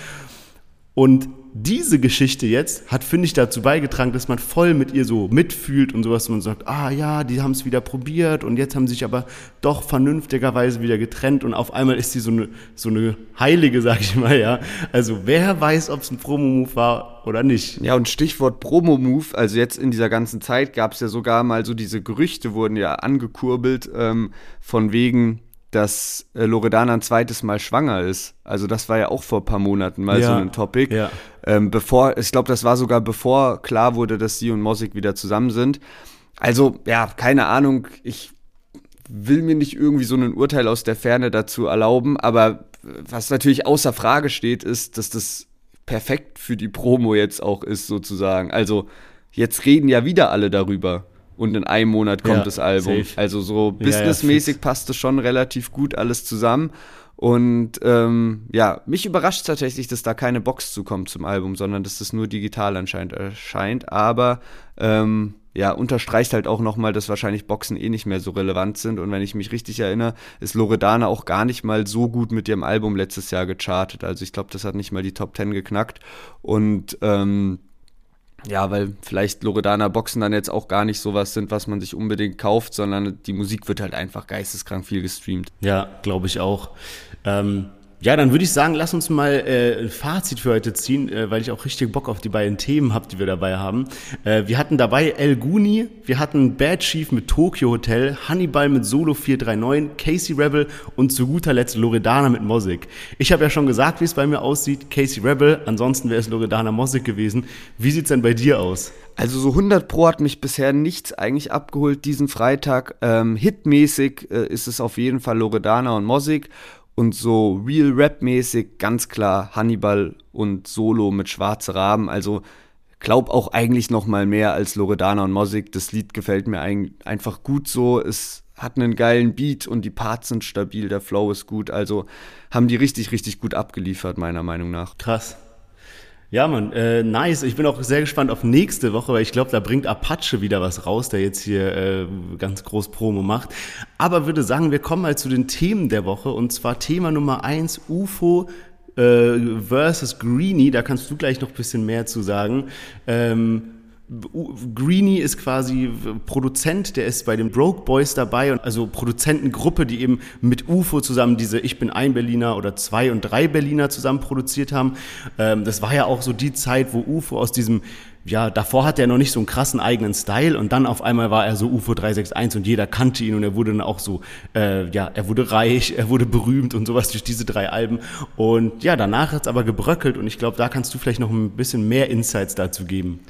Und diese Geschichte jetzt hat, finde ich, dazu beigetragen, dass man voll mit ihr so mitfühlt und sowas. Man sagt, ah ja, die haben es wieder probiert und jetzt haben sie sich aber doch vernünftigerweise wieder getrennt und auf einmal ist sie so eine, so eine Heilige, sag ich mal, ja. Also wer weiß, ob es ein Promo-Move war oder nicht. Ja, und Stichwort Promo-Move, also jetzt in dieser ganzen Zeit gab es ja sogar mal so diese Gerüchte, wurden ja angekurbelt, ähm, von wegen, dass äh, Loredana ein zweites Mal schwanger ist. Also das war ja auch vor ein paar Monaten mal ja, so ein Topic. Ja. Ähm, bevor, ich glaube, das war sogar bevor klar wurde, dass sie und Mosik wieder zusammen sind. Also, ja, keine Ahnung, ich will mir nicht irgendwie so ein Urteil aus der Ferne dazu erlauben, aber was natürlich außer Frage steht, ist, dass das perfekt für die Promo jetzt auch ist, sozusagen. Also, jetzt reden ja wieder alle darüber und in einem Monat kommt ja, das Album. Safe. Also so businessmäßig ja, ja, passt es schon relativ gut alles zusammen. Und ähm, ja, mich überrascht tatsächlich, dass da keine Box zukommt zum Album, sondern dass das nur digital anscheinend erscheint. Aber ähm, ja, unterstreicht halt auch nochmal, dass wahrscheinlich Boxen eh nicht mehr so relevant sind. Und wenn ich mich richtig erinnere, ist Loredana auch gar nicht mal so gut mit ihrem Album letztes Jahr gechartet. Also ich glaube, das hat nicht mal die Top 10 geknackt. Und ähm, ja, weil vielleicht Loredana Boxen dann jetzt auch gar nicht sowas sind, was man sich unbedingt kauft, sondern die Musik wird halt einfach geisteskrank viel gestreamt. Ja, glaube ich auch. Ähm, ja, dann würde ich sagen, lass uns mal äh, ein Fazit für heute ziehen, äh, weil ich auch richtig Bock auf die beiden Themen habe, die wir dabei haben. Äh, wir hatten dabei El Guni, wir hatten Bad Chief mit Tokyo Hotel, Hannibal mit Solo 439, Casey Rebel und zu guter Letzt Loredana mit Mosik. Ich habe ja schon gesagt, wie es bei mir aussieht. Casey Rebel, ansonsten wäre es Loredana Mosik gewesen. Wie sieht's denn bei dir aus? Also so 100 Pro hat mich bisher nichts eigentlich abgeholt diesen Freitag. Ähm, hitmäßig äh, ist es auf jeden Fall Loredana und Mosik und so Real Rap-mäßig ganz klar Hannibal und Solo mit Schwarze Raben. Also glaub auch eigentlich noch mal mehr als Loredana und Mosik. Das Lied gefällt mir ein, einfach gut so. Es hat einen geilen Beat und die Parts sind stabil, der Flow ist gut. Also haben die richtig, richtig gut abgeliefert, meiner Meinung nach. Krass. Ja, Mann, äh, nice. Ich bin auch sehr gespannt auf nächste Woche, weil ich glaube, da bringt Apache wieder was raus, der jetzt hier äh, ganz groß Promo macht. Aber würde sagen, wir kommen mal zu den Themen der Woche und zwar Thema Nummer eins UFO äh, versus Greenie. Da kannst du gleich noch ein bisschen mehr zu sagen. Ähm, Greenie ist quasi Produzent, der ist bei den Broke Boys dabei und also Produzentengruppe, die eben mit UFO zusammen diese Ich bin ein Berliner oder zwei und drei Berliner zusammen produziert haben. Ähm, das war ja auch so die Zeit, wo UFO aus diesem ja, davor hatte er noch nicht so einen krassen eigenen Style und dann auf einmal war er so UFO 361 und jeder kannte ihn und er wurde dann auch so, äh, ja, er wurde reich, er wurde berühmt und sowas durch diese drei Alben. Und ja, danach hat's aber gebröckelt und ich glaube, da kannst du vielleicht noch ein bisschen mehr Insights dazu geben.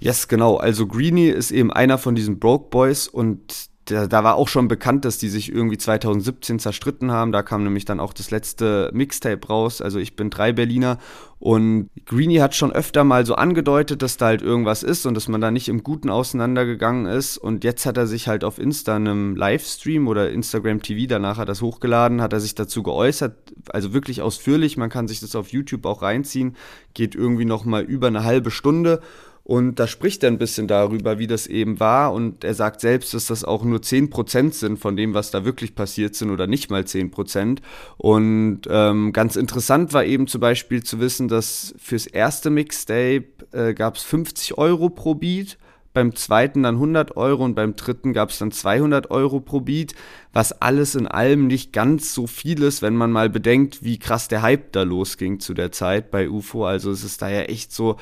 Yes, genau. Also Greenie ist eben einer von diesen Broke Boys und da, da war auch schon bekannt, dass die sich irgendwie 2017 zerstritten haben. Da kam nämlich dann auch das letzte Mixtape raus. Also ich bin drei Berliner und Greenie hat schon öfter mal so angedeutet, dass da halt irgendwas ist und dass man da nicht im Guten auseinandergegangen ist. Und jetzt hat er sich halt auf Insta einem Livestream oder Instagram TV, danach hat er das hochgeladen, hat er sich dazu geäußert, also wirklich ausführlich. Man kann sich das auf YouTube auch reinziehen, geht irgendwie noch mal über eine halbe Stunde. Und da spricht er ein bisschen darüber, wie das eben war. Und er sagt selbst, dass das auch nur 10% sind von dem, was da wirklich passiert sind oder nicht mal 10%. Und ähm, ganz interessant war eben zum Beispiel zu wissen, dass fürs erste Mixtape äh, gab es 50 Euro pro Beat beim zweiten dann 100 Euro und beim dritten gab es dann 200 Euro pro Beat, was alles in allem nicht ganz so viel ist, wenn man mal bedenkt, wie krass der Hype da losging zu der Zeit bei UFO. Also es ist da ja echt so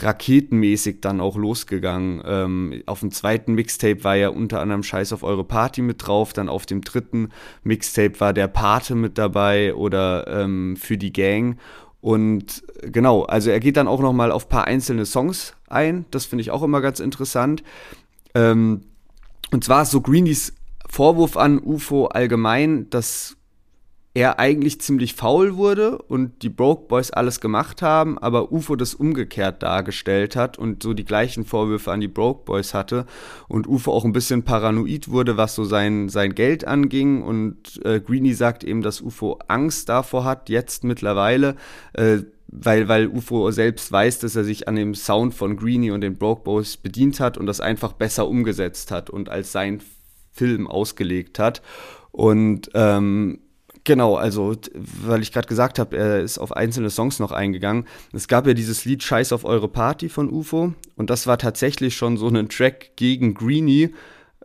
raketenmäßig dann auch losgegangen. Ähm, auf dem zweiten Mixtape war ja unter anderem Scheiß auf eure Party mit drauf, dann auf dem dritten Mixtape war der Pate mit dabei oder ähm, für die Gang. Und genau, also er geht dann auch noch mal auf paar einzelne Songs ein. Das finde ich auch immer ganz interessant. Ähm, und zwar so Greenies Vorwurf an UFO allgemein, dass er eigentlich ziemlich faul wurde und die Broke Boys alles gemacht haben, aber UFO das umgekehrt dargestellt hat und so die gleichen Vorwürfe an die Broke Boys hatte und UFO auch ein bisschen paranoid wurde, was so sein, sein Geld anging und äh, Greenie sagt eben, dass UFO Angst davor hat, jetzt mittlerweile, äh, weil, weil UFO selbst weiß, dass er sich an dem Sound von Greenie und den Broke Boys bedient hat und das einfach besser umgesetzt hat und als sein Film ausgelegt hat. Und ähm, Genau, also weil ich gerade gesagt habe, er ist auf einzelne Songs noch eingegangen. Es gab ja dieses Lied Scheiß auf eure Party von UFO und das war tatsächlich schon so ein Track gegen Greenie,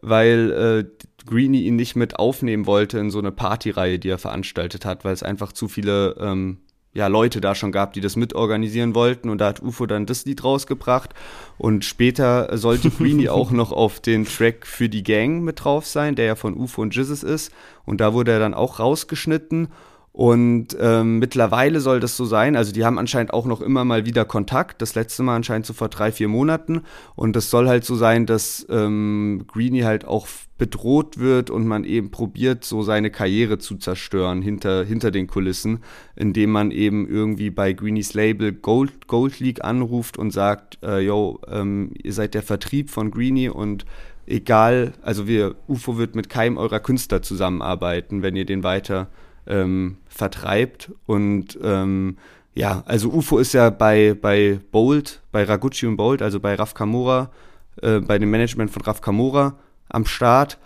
weil äh, Greenie ihn nicht mit aufnehmen wollte in so eine Partyreihe, die er veranstaltet hat, weil es einfach zu viele ähm, ja, Leute da schon gab, die das mitorganisieren wollten. Und da hat UFO dann das Lied rausgebracht. Und später sollte Greenie auch noch auf den Track für die Gang mit drauf sein, der ja von UFO und Jizzes ist. Und da wurde er dann auch rausgeschnitten. Und ähm, mittlerweile soll das so sein. Also die haben anscheinend auch noch immer mal wieder Kontakt. Das letzte Mal anscheinend so vor drei, vier Monaten. Und das soll halt so sein, dass ähm, Greenie halt auch bedroht wird und man eben probiert, so seine Karriere zu zerstören hinter, hinter den Kulissen, indem man eben irgendwie bei Greenies Label Gold, Gold League anruft und sagt, äh, yo, ähm, ihr seid der Vertrieb von Greenie und egal, also wir, UFO wird mit keinem eurer Künstler zusammenarbeiten, wenn ihr den weiter ähm, vertreibt. Und ähm, ja, also UFO ist ja bei, bei Bold, bei Ragucci und Bold, also bei Raf Kamora, äh, bei dem Management von Raf Kamora am Start.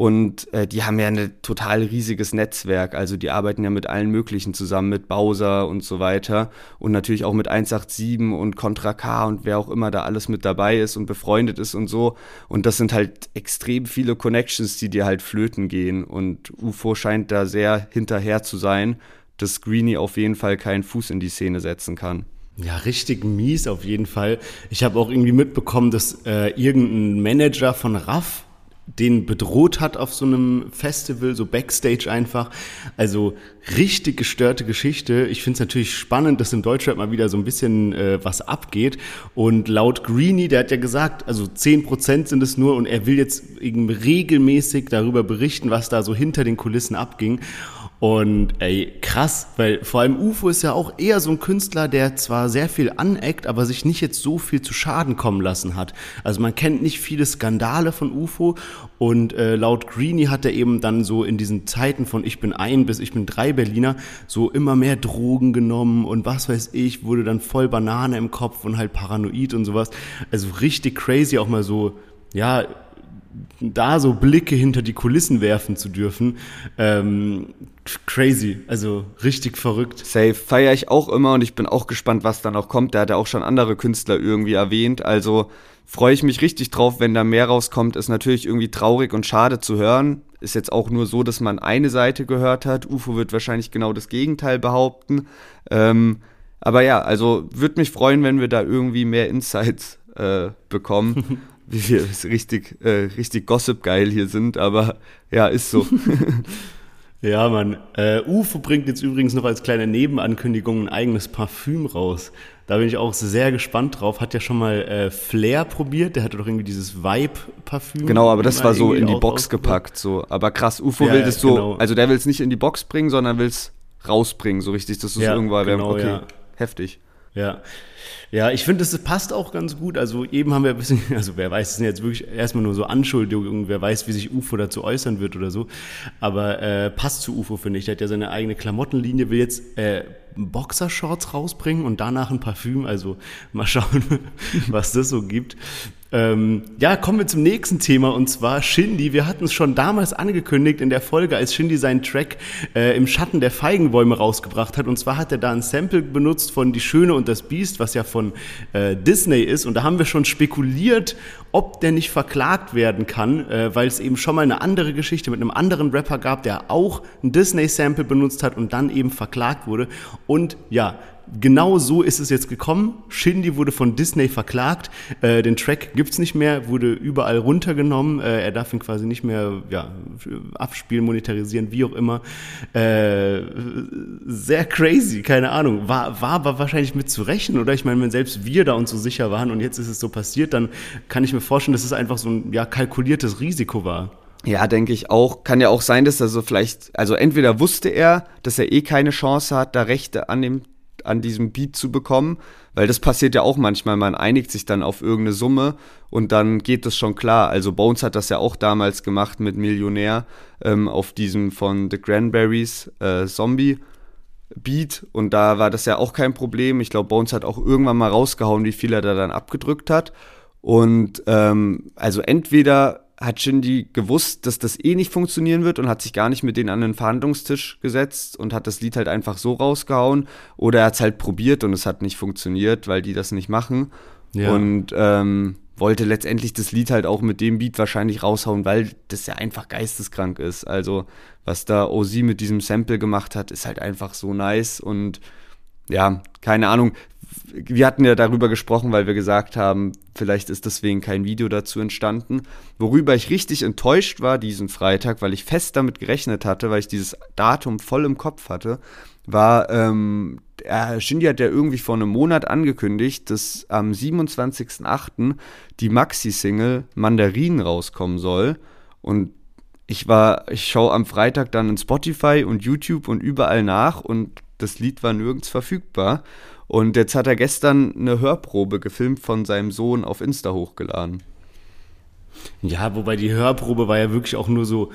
Und äh, die haben ja ein total riesiges Netzwerk. Also die arbeiten ja mit allen möglichen zusammen, mit Bowser und so weiter. Und natürlich auch mit 187 und Contra K und wer auch immer da alles mit dabei ist und befreundet ist und so. Und das sind halt extrem viele Connections, die dir halt flöten gehen. Und UFO scheint da sehr hinterher zu sein, dass Greenie auf jeden Fall keinen Fuß in die Szene setzen kann. Ja, richtig mies auf jeden Fall. Ich habe auch irgendwie mitbekommen, dass äh, irgendein Manager von RAF den bedroht hat auf so einem Festival, so Backstage einfach. Also richtig gestörte Geschichte. Ich finde es natürlich spannend, dass im Deutschrap mal wieder so ein bisschen äh, was abgeht. Und laut Greenie, der hat ja gesagt, also zehn Prozent sind es nur und er will jetzt eben regelmäßig darüber berichten, was da so hinter den Kulissen abging. Und ey, krass, weil vor allem UFO ist ja auch eher so ein Künstler, der zwar sehr viel aneckt, aber sich nicht jetzt so viel zu Schaden kommen lassen hat. Also man kennt nicht viele Skandale von UFO und äh, laut Greenie hat er eben dann so in diesen Zeiten von ich bin ein bis ich bin drei Berliner so immer mehr Drogen genommen und was weiß ich, wurde dann voll Banane im Kopf und halt paranoid und sowas. Also richtig crazy auch mal so, ja, da so Blicke hinter die Kulissen werfen zu dürfen, ähm, crazy, also richtig verrückt. Safe feiere ich auch immer und ich bin auch gespannt, was da noch kommt. Der hat ja auch schon andere Künstler irgendwie erwähnt, also freue ich mich richtig drauf, wenn da mehr rauskommt. Ist natürlich irgendwie traurig und schade zu hören. Ist jetzt auch nur so, dass man eine Seite gehört hat. UFO wird wahrscheinlich genau das Gegenteil behaupten. Ähm, aber ja, also würde mich freuen, wenn wir da irgendwie mehr Insights äh, bekommen. wie wir richtig, äh, richtig Gossip-geil hier sind, aber ja, ist so. ja, Mann. Äh, UFO bringt jetzt übrigens noch als kleine Nebenankündigung ein eigenes Parfüm raus. Da bin ich auch sehr gespannt drauf. Hat ja schon mal äh, Flair probiert, der hatte doch irgendwie dieses Vibe-Parfüm. Genau, aber das war so in die Box gepackt. So. Aber krass, UFO ja, will das so, genau. also der will es nicht in die Box bringen, sondern will es rausbringen, so richtig, dass es ja, irgendwo genau, okay, ja. heftig. Ja. Ja, ich finde, das passt auch ganz gut. Also eben haben wir ein bisschen, also wer weiß, es sind jetzt wirklich erstmal nur so Anschuldigungen, wer weiß, wie sich UFO dazu äußern wird oder so. Aber äh, passt zu UFO, finde ich. Der hat ja seine eigene Klamottenlinie, will jetzt äh, Boxershorts rausbringen und danach ein Parfüm. Also mal schauen, was das so gibt. Ähm, ja, kommen wir zum nächsten Thema und zwar Shindy. Wir hatten es schon damals angekündigt in der Folge, als Shindy seinen Track äh, im Schatten der Feigenbäume rausgebracht hat. Und zwar hat er da ein Sample benutzt von Die Schöne und das Biest, was ja von äh, Disney ist. Und da haben wir schon spekuliert, ob der nicht verklagt werden kann, äh, weil es eben schon mal eine andere Geschichte mit einem anderen Rapper gab, der auch ein Disney-Sample benutzt hat und dann eben verklagt wurde. Und ja, genau so ist es jetzt gekommen. Shindy wurde von Disney verklagt. Äh, den Track gibt's nicht mehr, wurde überall runtergenommen. Äh, er darf ihn quasi nicht mehr ja, abspielen, monetarisieren, wie auch immer. Äh, sehr crazy, keine Ahnung. War, war aber wahrscheinlich mit zu rechnen, oder? Ich meine, wenn selbst wir da uns so sicher waren und jetzt ist es so passiert, dann kann ich mir vorstellen, dass es einfach so ein ja, kalkuliertes Risiko war. Ja, denke ich auch. Kann ja auch sein, dass er so vielleicht, also entweder wusste er, dass er eh keine Chance hat, da Rechte an dem, an diesem Beat zu bekommen, weil das passiert ja auch manchmal. Man einigt sich dann auf irgendeine Summe und dann geht es schon klar. Also Bones hat das ja auch damals gemacht mit Millionär ähm, auf diesem von The Cranberries äh, Zombie. Beat und da war das ja auch kein Problem. Ich glaube, Bones hat auch irgendwann mal rausgehauen, wie viel er da dann abgedrückt hat. Und ähm, also entweder hat Shindy gewusst, dass das eh nicht funktionieren wird und hat sich gar nicht mit denen an den Verhandlungstisch gesetzt und hat das Lied halt einfach so rausgehauen. Oder er hat es halt probiert und es hat nicht funktioniert, weil die das nicht machen. Ja. Und ähm, wollte letztendlich das Lied halt auch mit dem Beat wahrscheinlich raushauen, weil das ja einfach geisteskrank ist. Also, was da OZ mit diesem Sample gemacht hat, ist halt einfach so nice und ja, keine Ahnung wir hatten ja darüber gesprochen, weil wir gesagt haben, vielleicht ist deswegen kein Video dazu entstanden. Worüber ich richtig enttäuscht war diesen Freitag, weil ich fest damit gerechnet hatte, weil ich dieses Datum voll im Kopf hatte, war, ähm, er, Shindy hat ja irgendwie vor einem Monat angekündigt, dass am 27.08. die Maxi-Single Mandarin rauskommen soll. Und ich war, ich schaue am Freitag dann in Spotify und YouTube und überall nach und das Lied war nirgends verfügbar. Und jetzt hat er gestern eine Hörprobe gefilmt von seinem Sohn auf Insta hochgeladen. Ja, wobei die Hörprobe war ja wirklich auch nur so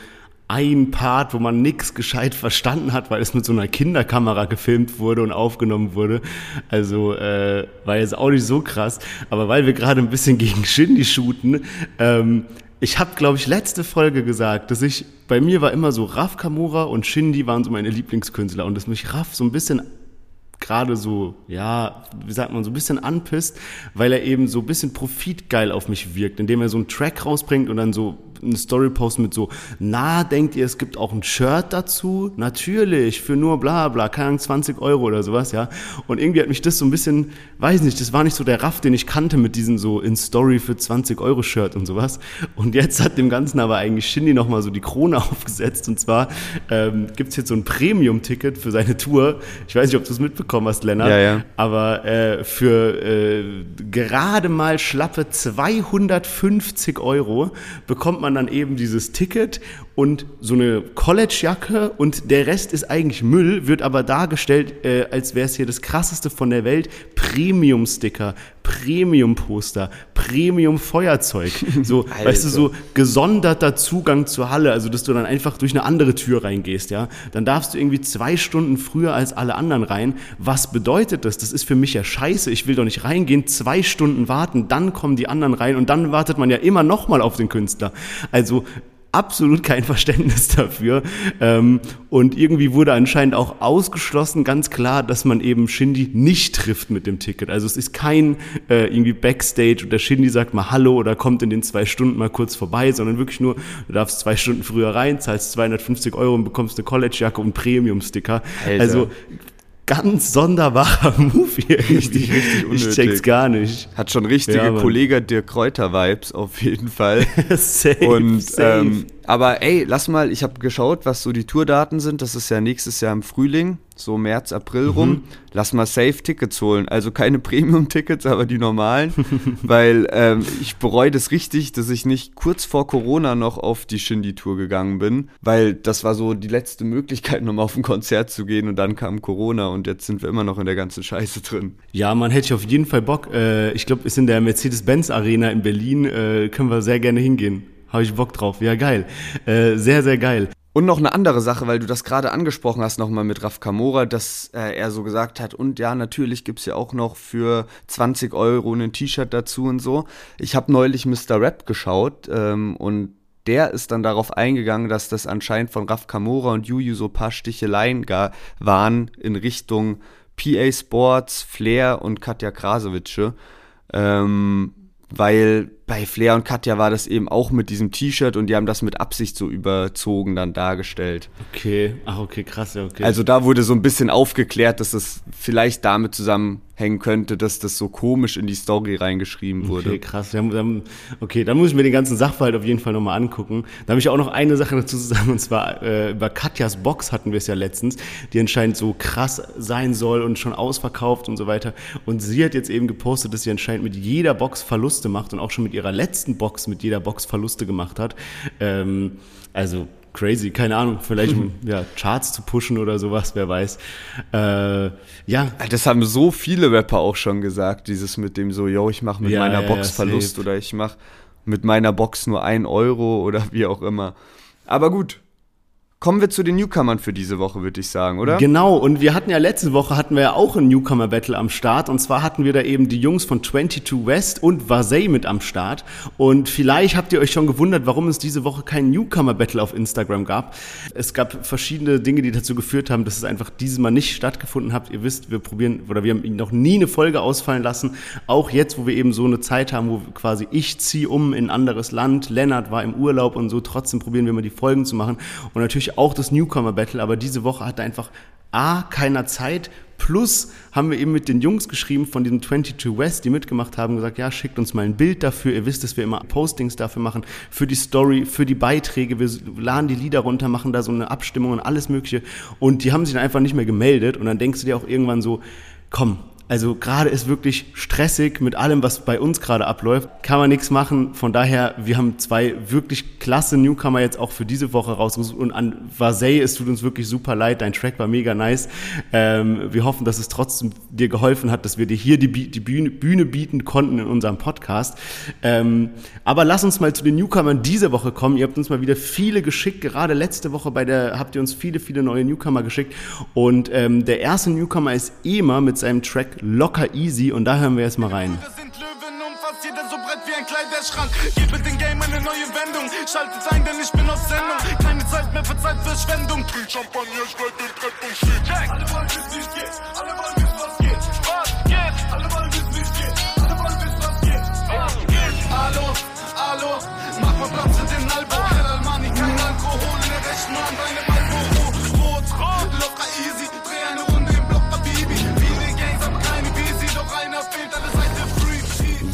ein Part, wo man nichts gescheit verstanden hat, weil es mit so einer Kinderkamera gefilmt wurde und aufgenommen wurde. Also äh, war jetzt auch nicht so krass. Aber weil wir gerade ein bisschen gegen Shindy shooten, ähm, ich habe, glaube ich, letzte Folge gesagt, dass ich, bei mir war immer so Raf Kamura und Shindy waren so meine Lieblingskünstler und dass mich Raf so ein bisschen gerade so, ja, wie sagt man, so ein bisschen anpisst, weil er eben so ein bisschen profitgeil auf mich wirkt, indem er so einen Track rausbringt und dann so eine Story post mit so, na, denkt ihr, es gibt auch ein Shirt dazu? Natürlich, für nur bla bla, keine Ahnung, 20 Euro oder sowas, ja. Und irgendwie hat mich das so ein bisschen, weiß nicht, das war nicht so der Raff, den ich kannte mit diesem so in Story für 20 Euro Shirt und sowas. Und jetzt hat dem Ganzen aber eigentlich Shindy nochmal so die Krone aufgesetzt. Und zwar ähm, gibt es jetzt so ein Premium-Ticket für seine Tour. Ich weiß nicht, ob du es mitbekommen hast, Lennart. Ja, ja. Aber äh, für äh, gerade mal schlappe 250 Euro bekommt man dann eben dieses Ticket und so eine College-Jacke und der Rest ist eigentlich Müll, wird aber dargestellt, äh, als wäre es hier das krasseste von der Welt. Premium-Sticker, Premium-Poster, Premium-Feuerzeug. So, weißt du, so gesonderter Zugang zur Halle, also dass du dann einfach durch eine andere Tür reingehst, ja. Dann darfst du irgendwie zwei Stunden früher als alle anderen rein. Was bedeutet das? Das ist für mich ja scheiße. Ich will doch nicht reingehen, zwei Stunden warten, dann kommen die anderen rein und dann wartet man ja immer nochmal auf den Künstler. Also absolut kein Verständnis dafür. Ähm, und irgendwie wurde anscheinend auch ausgeschlossen, ganz klar, dass man eben Shindy nicht trifft mit dem Ticket. Also es ist kein äh, irgendwie Backstage und der Shindy sagt mal Hallo oder kommt in den zwei Stunden mal kurz vorbei, sondern wirklich nur, du darfst zwei Stunden früher rein, zahlst 250 Euro und bekommst eine College-Jacke und Premium-Sticker. Also ganz sonderbarer Move hier. Richtig, richtig unnötig. Ich check's gar nicht. Hat schon richtige ja, Kollege Dirk Kräuter-Vibes auf jeden Fall. safe, Und safe. Ähm, aber ey, lass mal, ich habe geschaut, was so die Tourdaten sind. Das ist ja nächstes Jahr im Frühling, so März, April rum. Mhm. Lass mal safe Tickets holen. Also keine Premium-Tickets, aber die normalen. weil ähm, ich bereue das richtig, dass ich nicht kurz vor Corona noch auf die Shindy-Tour gegangen bin. Weil das war so die letzte Möglichkeit, nochmal auf ein Konzert zu gehen. Und dann kam Corona und jetzt sind wir immer noch in der ganzen Scheiße drin. Ja, man hätte auf jeden Fall Bock. Äh, ich glaube, ist in der Mercedes-Benz-Arena in Berlin. Äh, können wir sehr gerne hingehen. Habe ich Bock drauf. Ja, geil. Äh, sehr, sehr geil. Und noch eine andere Sache, weil du das gerade angesprochen hast, nochmal mit Raf Kamora, dass äh, er so gesagt hat, und ja, natürlich gibt es ja auch noch für 20 Euro ein T-Shirt dazu und so. Ich habe neulich Mr. Rap geschaut ähm, und der ist dann darauf eingegangen, dass das anscheinend von Raf Kamora und Juju so ein paar Sticheleien waren in Richtung PA Sports, Flair und Katja Krasowitsche. Ähm, weil bei Flair und Katja war das eben auch mit diesem T-Shirt und die haben das mit Absicht so überzogen dann dargestellt. Okay, ach okay, krass, ja, okay. Also da wurde so ein bisschen aufgeklärt, dass das vielleicht damit zusammenhängen könnte, dass das so komisch in die Story reingeschrieben wurde. Okay, krass. Ja, dann, okay, dann muss ich mir den ganzen Sachverhalt auf jeden Fall nochmal angucken. Da habe ich auch noch eine Sache dazu zu sagen, und zwar äh, über Katjas Box hatten wir es ja letztens, die anscheinend so krass sein soll und schon ausverkauft und so weiter. Und sie hat jetzt eben gepostet, dass sie anscheinend mit jeder Box Verluste macht und auch schon mit ihrer letzten Box mit jeder Box Verluste gemacht hat. Ähm, also crazy, keine Ahnung, vielleicht um ja, Charts zu pushen oder sowas, wer weiß. Äh, ja. Das haben so viele Rapper auch schon gesagt, dieses mit dem so, yo, ich mache mit ja, meiner ja, Box Verlust oder ich mache mit meiner Box nur ein Euro oder wie auch immer. Aber gut, Kommen wir zu den Newcomern für diese Woche, würde ich sagen, oder? Genau, und wir hatten ja letzte Woche hatten wir ja auch ein Newcomer-Battle am Start. Und zwar hatten wir da eben die Jungs von 22 West und Vasey mit am Start. Und vielleicht habt ihr euch schon gewundert, warum es diese Woche kein Newcomer-Battle auf Instagram gab. Es gab verschiedene Dinge, die dazu geführt haben, dass es einfach dieses Mal nicht stattgefunden hat. Ihr wisst, wir probieren, oder wir haben noch nie eine Folge ausfallen lassen. Auch jetzt, wo wir eben so eine Zeit haben, wo quasi ich ziehe um in ein anderes Land, Lennart war im Urlaub und so, trotzdem probieren wir mal die Folgen zu machen. Und natürlich auch das Newcomer Battle, aber diese Woche hatte einfach A, keiner Zeit, plus haben wir eben mit den Jungs geschrieben von diesem 22 West, die mitgemacht haben, gesagt, ja, schickt uns mal ein Bild dafür, ihr wisst, dass wir immer Postings dafür machen, für die Story, für die Beiträge, wir laden die Lieder runter, machen da so eine Abstimmung und alles mögliche. Und die haben sich dann einfach nicht mehr gemeldet. Und dann denkst du dir auch irgendwann so, komm, also gerade ist wirklich stressig mit allem, was bei uns gerade abläuft. Kann man nichts machen. Von daher, wir haben zwei wirklich klasse Newcomer jetzt auch für diese Woche rausgesucht. Und an Vasey, es tut uns wirklich super leid. Dein Track war mega nice. Ähm, wir hoffen, dass es trotzdem dir geholfen hat, dass wir dir hier die, die Bühne, Bühne, bieten konnten in unserem Podcast. Ähm, aber lass uns mal zu den Newcomern diese Woche kommen. Ihr habt uns mal wieder viele geschickt. Gerade letzte Woche bei der habt ihr uns viele, viele neue Newcomer geschickt. Und ähm, der erste Newcomer ist Ema mit seinem Track Locker Easy und da hören wir jetzt mal rein. Wir sind Löwen und fast jeder so breit wie ein Kleiderschrank. Gebe den Game eine neue Wendung. Schaltet ein, denn ich bin auf Sendung. Keine Zeit mehr für Zeitverschwendung. Trink Champagner, ich bleib Brett und shit. Alle wollen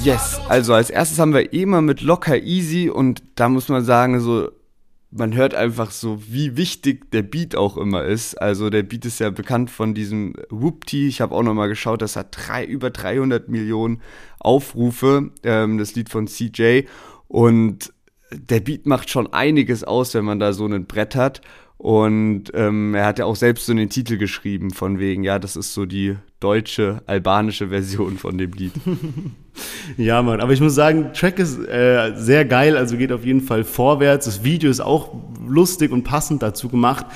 Yes, also als erstes haben wir immer mit Locker Easy und da muss man sagen, so man hört einfach so, wie wichtig der Beat auch immer ist. Also der Beat ist ja bekannt von diesem Whoopty. Ich habe auch noch mal geschaut, das hat drei, über 300 Millionen Aufrufe, ähm, das Lied von CJ. Und der Beat macht schon einiges aus, wenn man da so ein Brett hat. Und ähm, er hat ja auch selbst so einen Titel geschrieben, von wegen, ja, das ist so die deutsche, albanische Version von dem Lied. ja, Mann, aber ich muss sagen, Track ist äh, sehr geil, also geht auf jeden Fall vorwärts. Das Video ist auch lustig und passend dazu gemacht.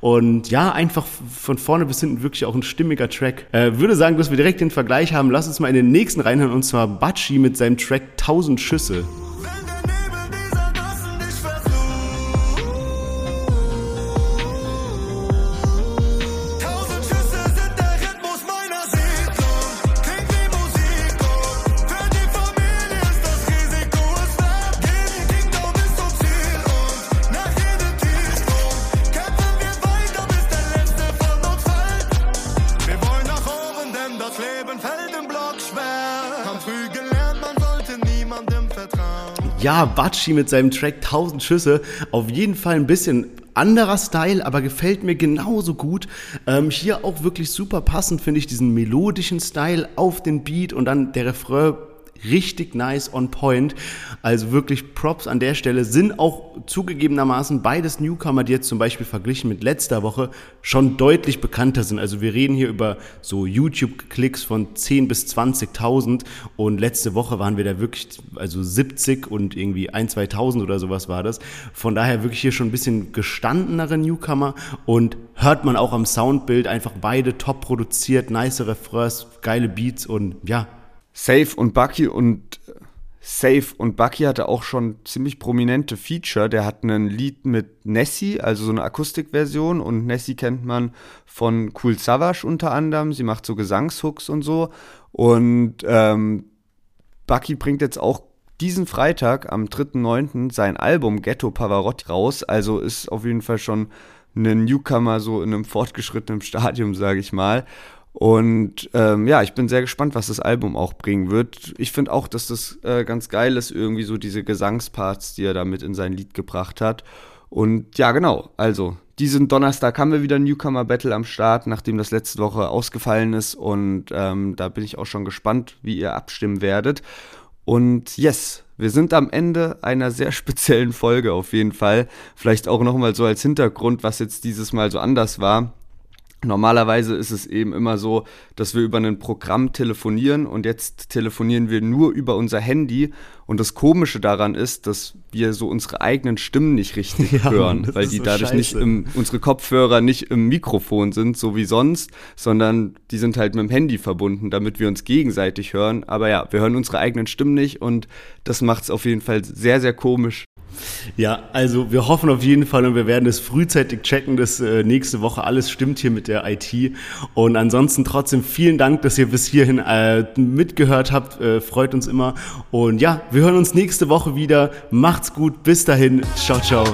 Und ja, einfach von vorne bis hinten wirklich auch ein stimmiger Track. Äh, würde sagen, dass wir direkt den Vergleich haben. Lass uns mal in den nächsten reinhören, und zwar Batschi mit seinem Track 1000 Schüsse. Ja, mit seinem Track 1000 Schüsse. Auf jeden Fall ein bisschen anderer Style, aber gefällt mir genauso gut. Ähm, hier auch wirklich super passend, finde ich, diesen melodischen Style auf den Beat und dann der Refrain richtig nice on point. Also wirklich Props an der Stelle sind auch zugegebenermaßen beides Newcomer, die jetzt zum Beispiel verglichen mit letzter Woche schon deutlich bekannter sind. Also wir reden hier über so YouTube-Klicks von 10 bis 20.000 und letzte Woche waren wir da wirklich, also 70 und irgendwie 1, 2.000 oder sowas war das. Von daher wirklich hier schon ein bisschen gestandenere Newcomer und hört man auch am Soundbild einfach beide top produziert, nice Refrains, geile Beats und ja, Safe und Bucky und Safe und Bucky hatte auch schon ziemlich prominente Feature. Der hat ein Lied mit Nessie, also so eine Akustikversion. Und Nessie kennt man von Cool Savage unter anderem. Sie macht so Gesangshooks und so. Und ähm, Bucky bringt jetzt auch diesen Freitag am 3.9. sein Album Ghetto Pavarotti raus. Also ist auf jeden Fall schon ein Newcomer so in einem fortgeschrittenen Stadium, sage ich mal. Und ähm, ja, ich bin sehr gespannt, was das Album auch bringen wird. Ich finde auch, dass das äh, ganz geil ist, irgendwie so diese Gesangsparts, die er damit in sein Lied gebracht hat. Und ja, genau, also diesen Donnerstag haben wir wieder Newcomer Battle am Start, nachdem das letzte Woche ausgefallen ist. Und ähm, da bin ich auch schon gespannt, wie ihr abstimmen werdet. Und yes, wir sind am Ende einer sehr speziellen Folge auf jeden Fall. Vielleicht auch nochmal so als Hintergrund, was jetzt dieses Mal so anders war. Normalerweise ist es eben immer so, dass wir über ein Programm telefonieren und jetzt telefonieren wir nur über unser Handy. Und das Komische daran ist, dass wir so unsere eigenen Stimmen nicht richtig ja, hören, weil die so dadurch scheiße. nicht im, unsere Kopfhörer nicht im Mikrofon sind, so wie sonst, sondern die sind halt mit dem Handy verbunden, damit wir uns gegenseitig hören. Aber ja, wir hören unsere eigenen Stimmen nicht und das macht es auf jeden Fall sehr, sehr komisch, ja, also wir hoffen auf jeden Fall und wir werden es frühzeitig checken, dass äh, nächste Woche alles stimmt hier mit der IT. Und ansonsten trotzdem vielen Dank, dass ihr bis hierhin äh, mitgehört habt. Äh, freut uns immer. Und ja, wir hören uns nächste Woche wieder. Macht's gut. Bis dahin. Ciao, ciao.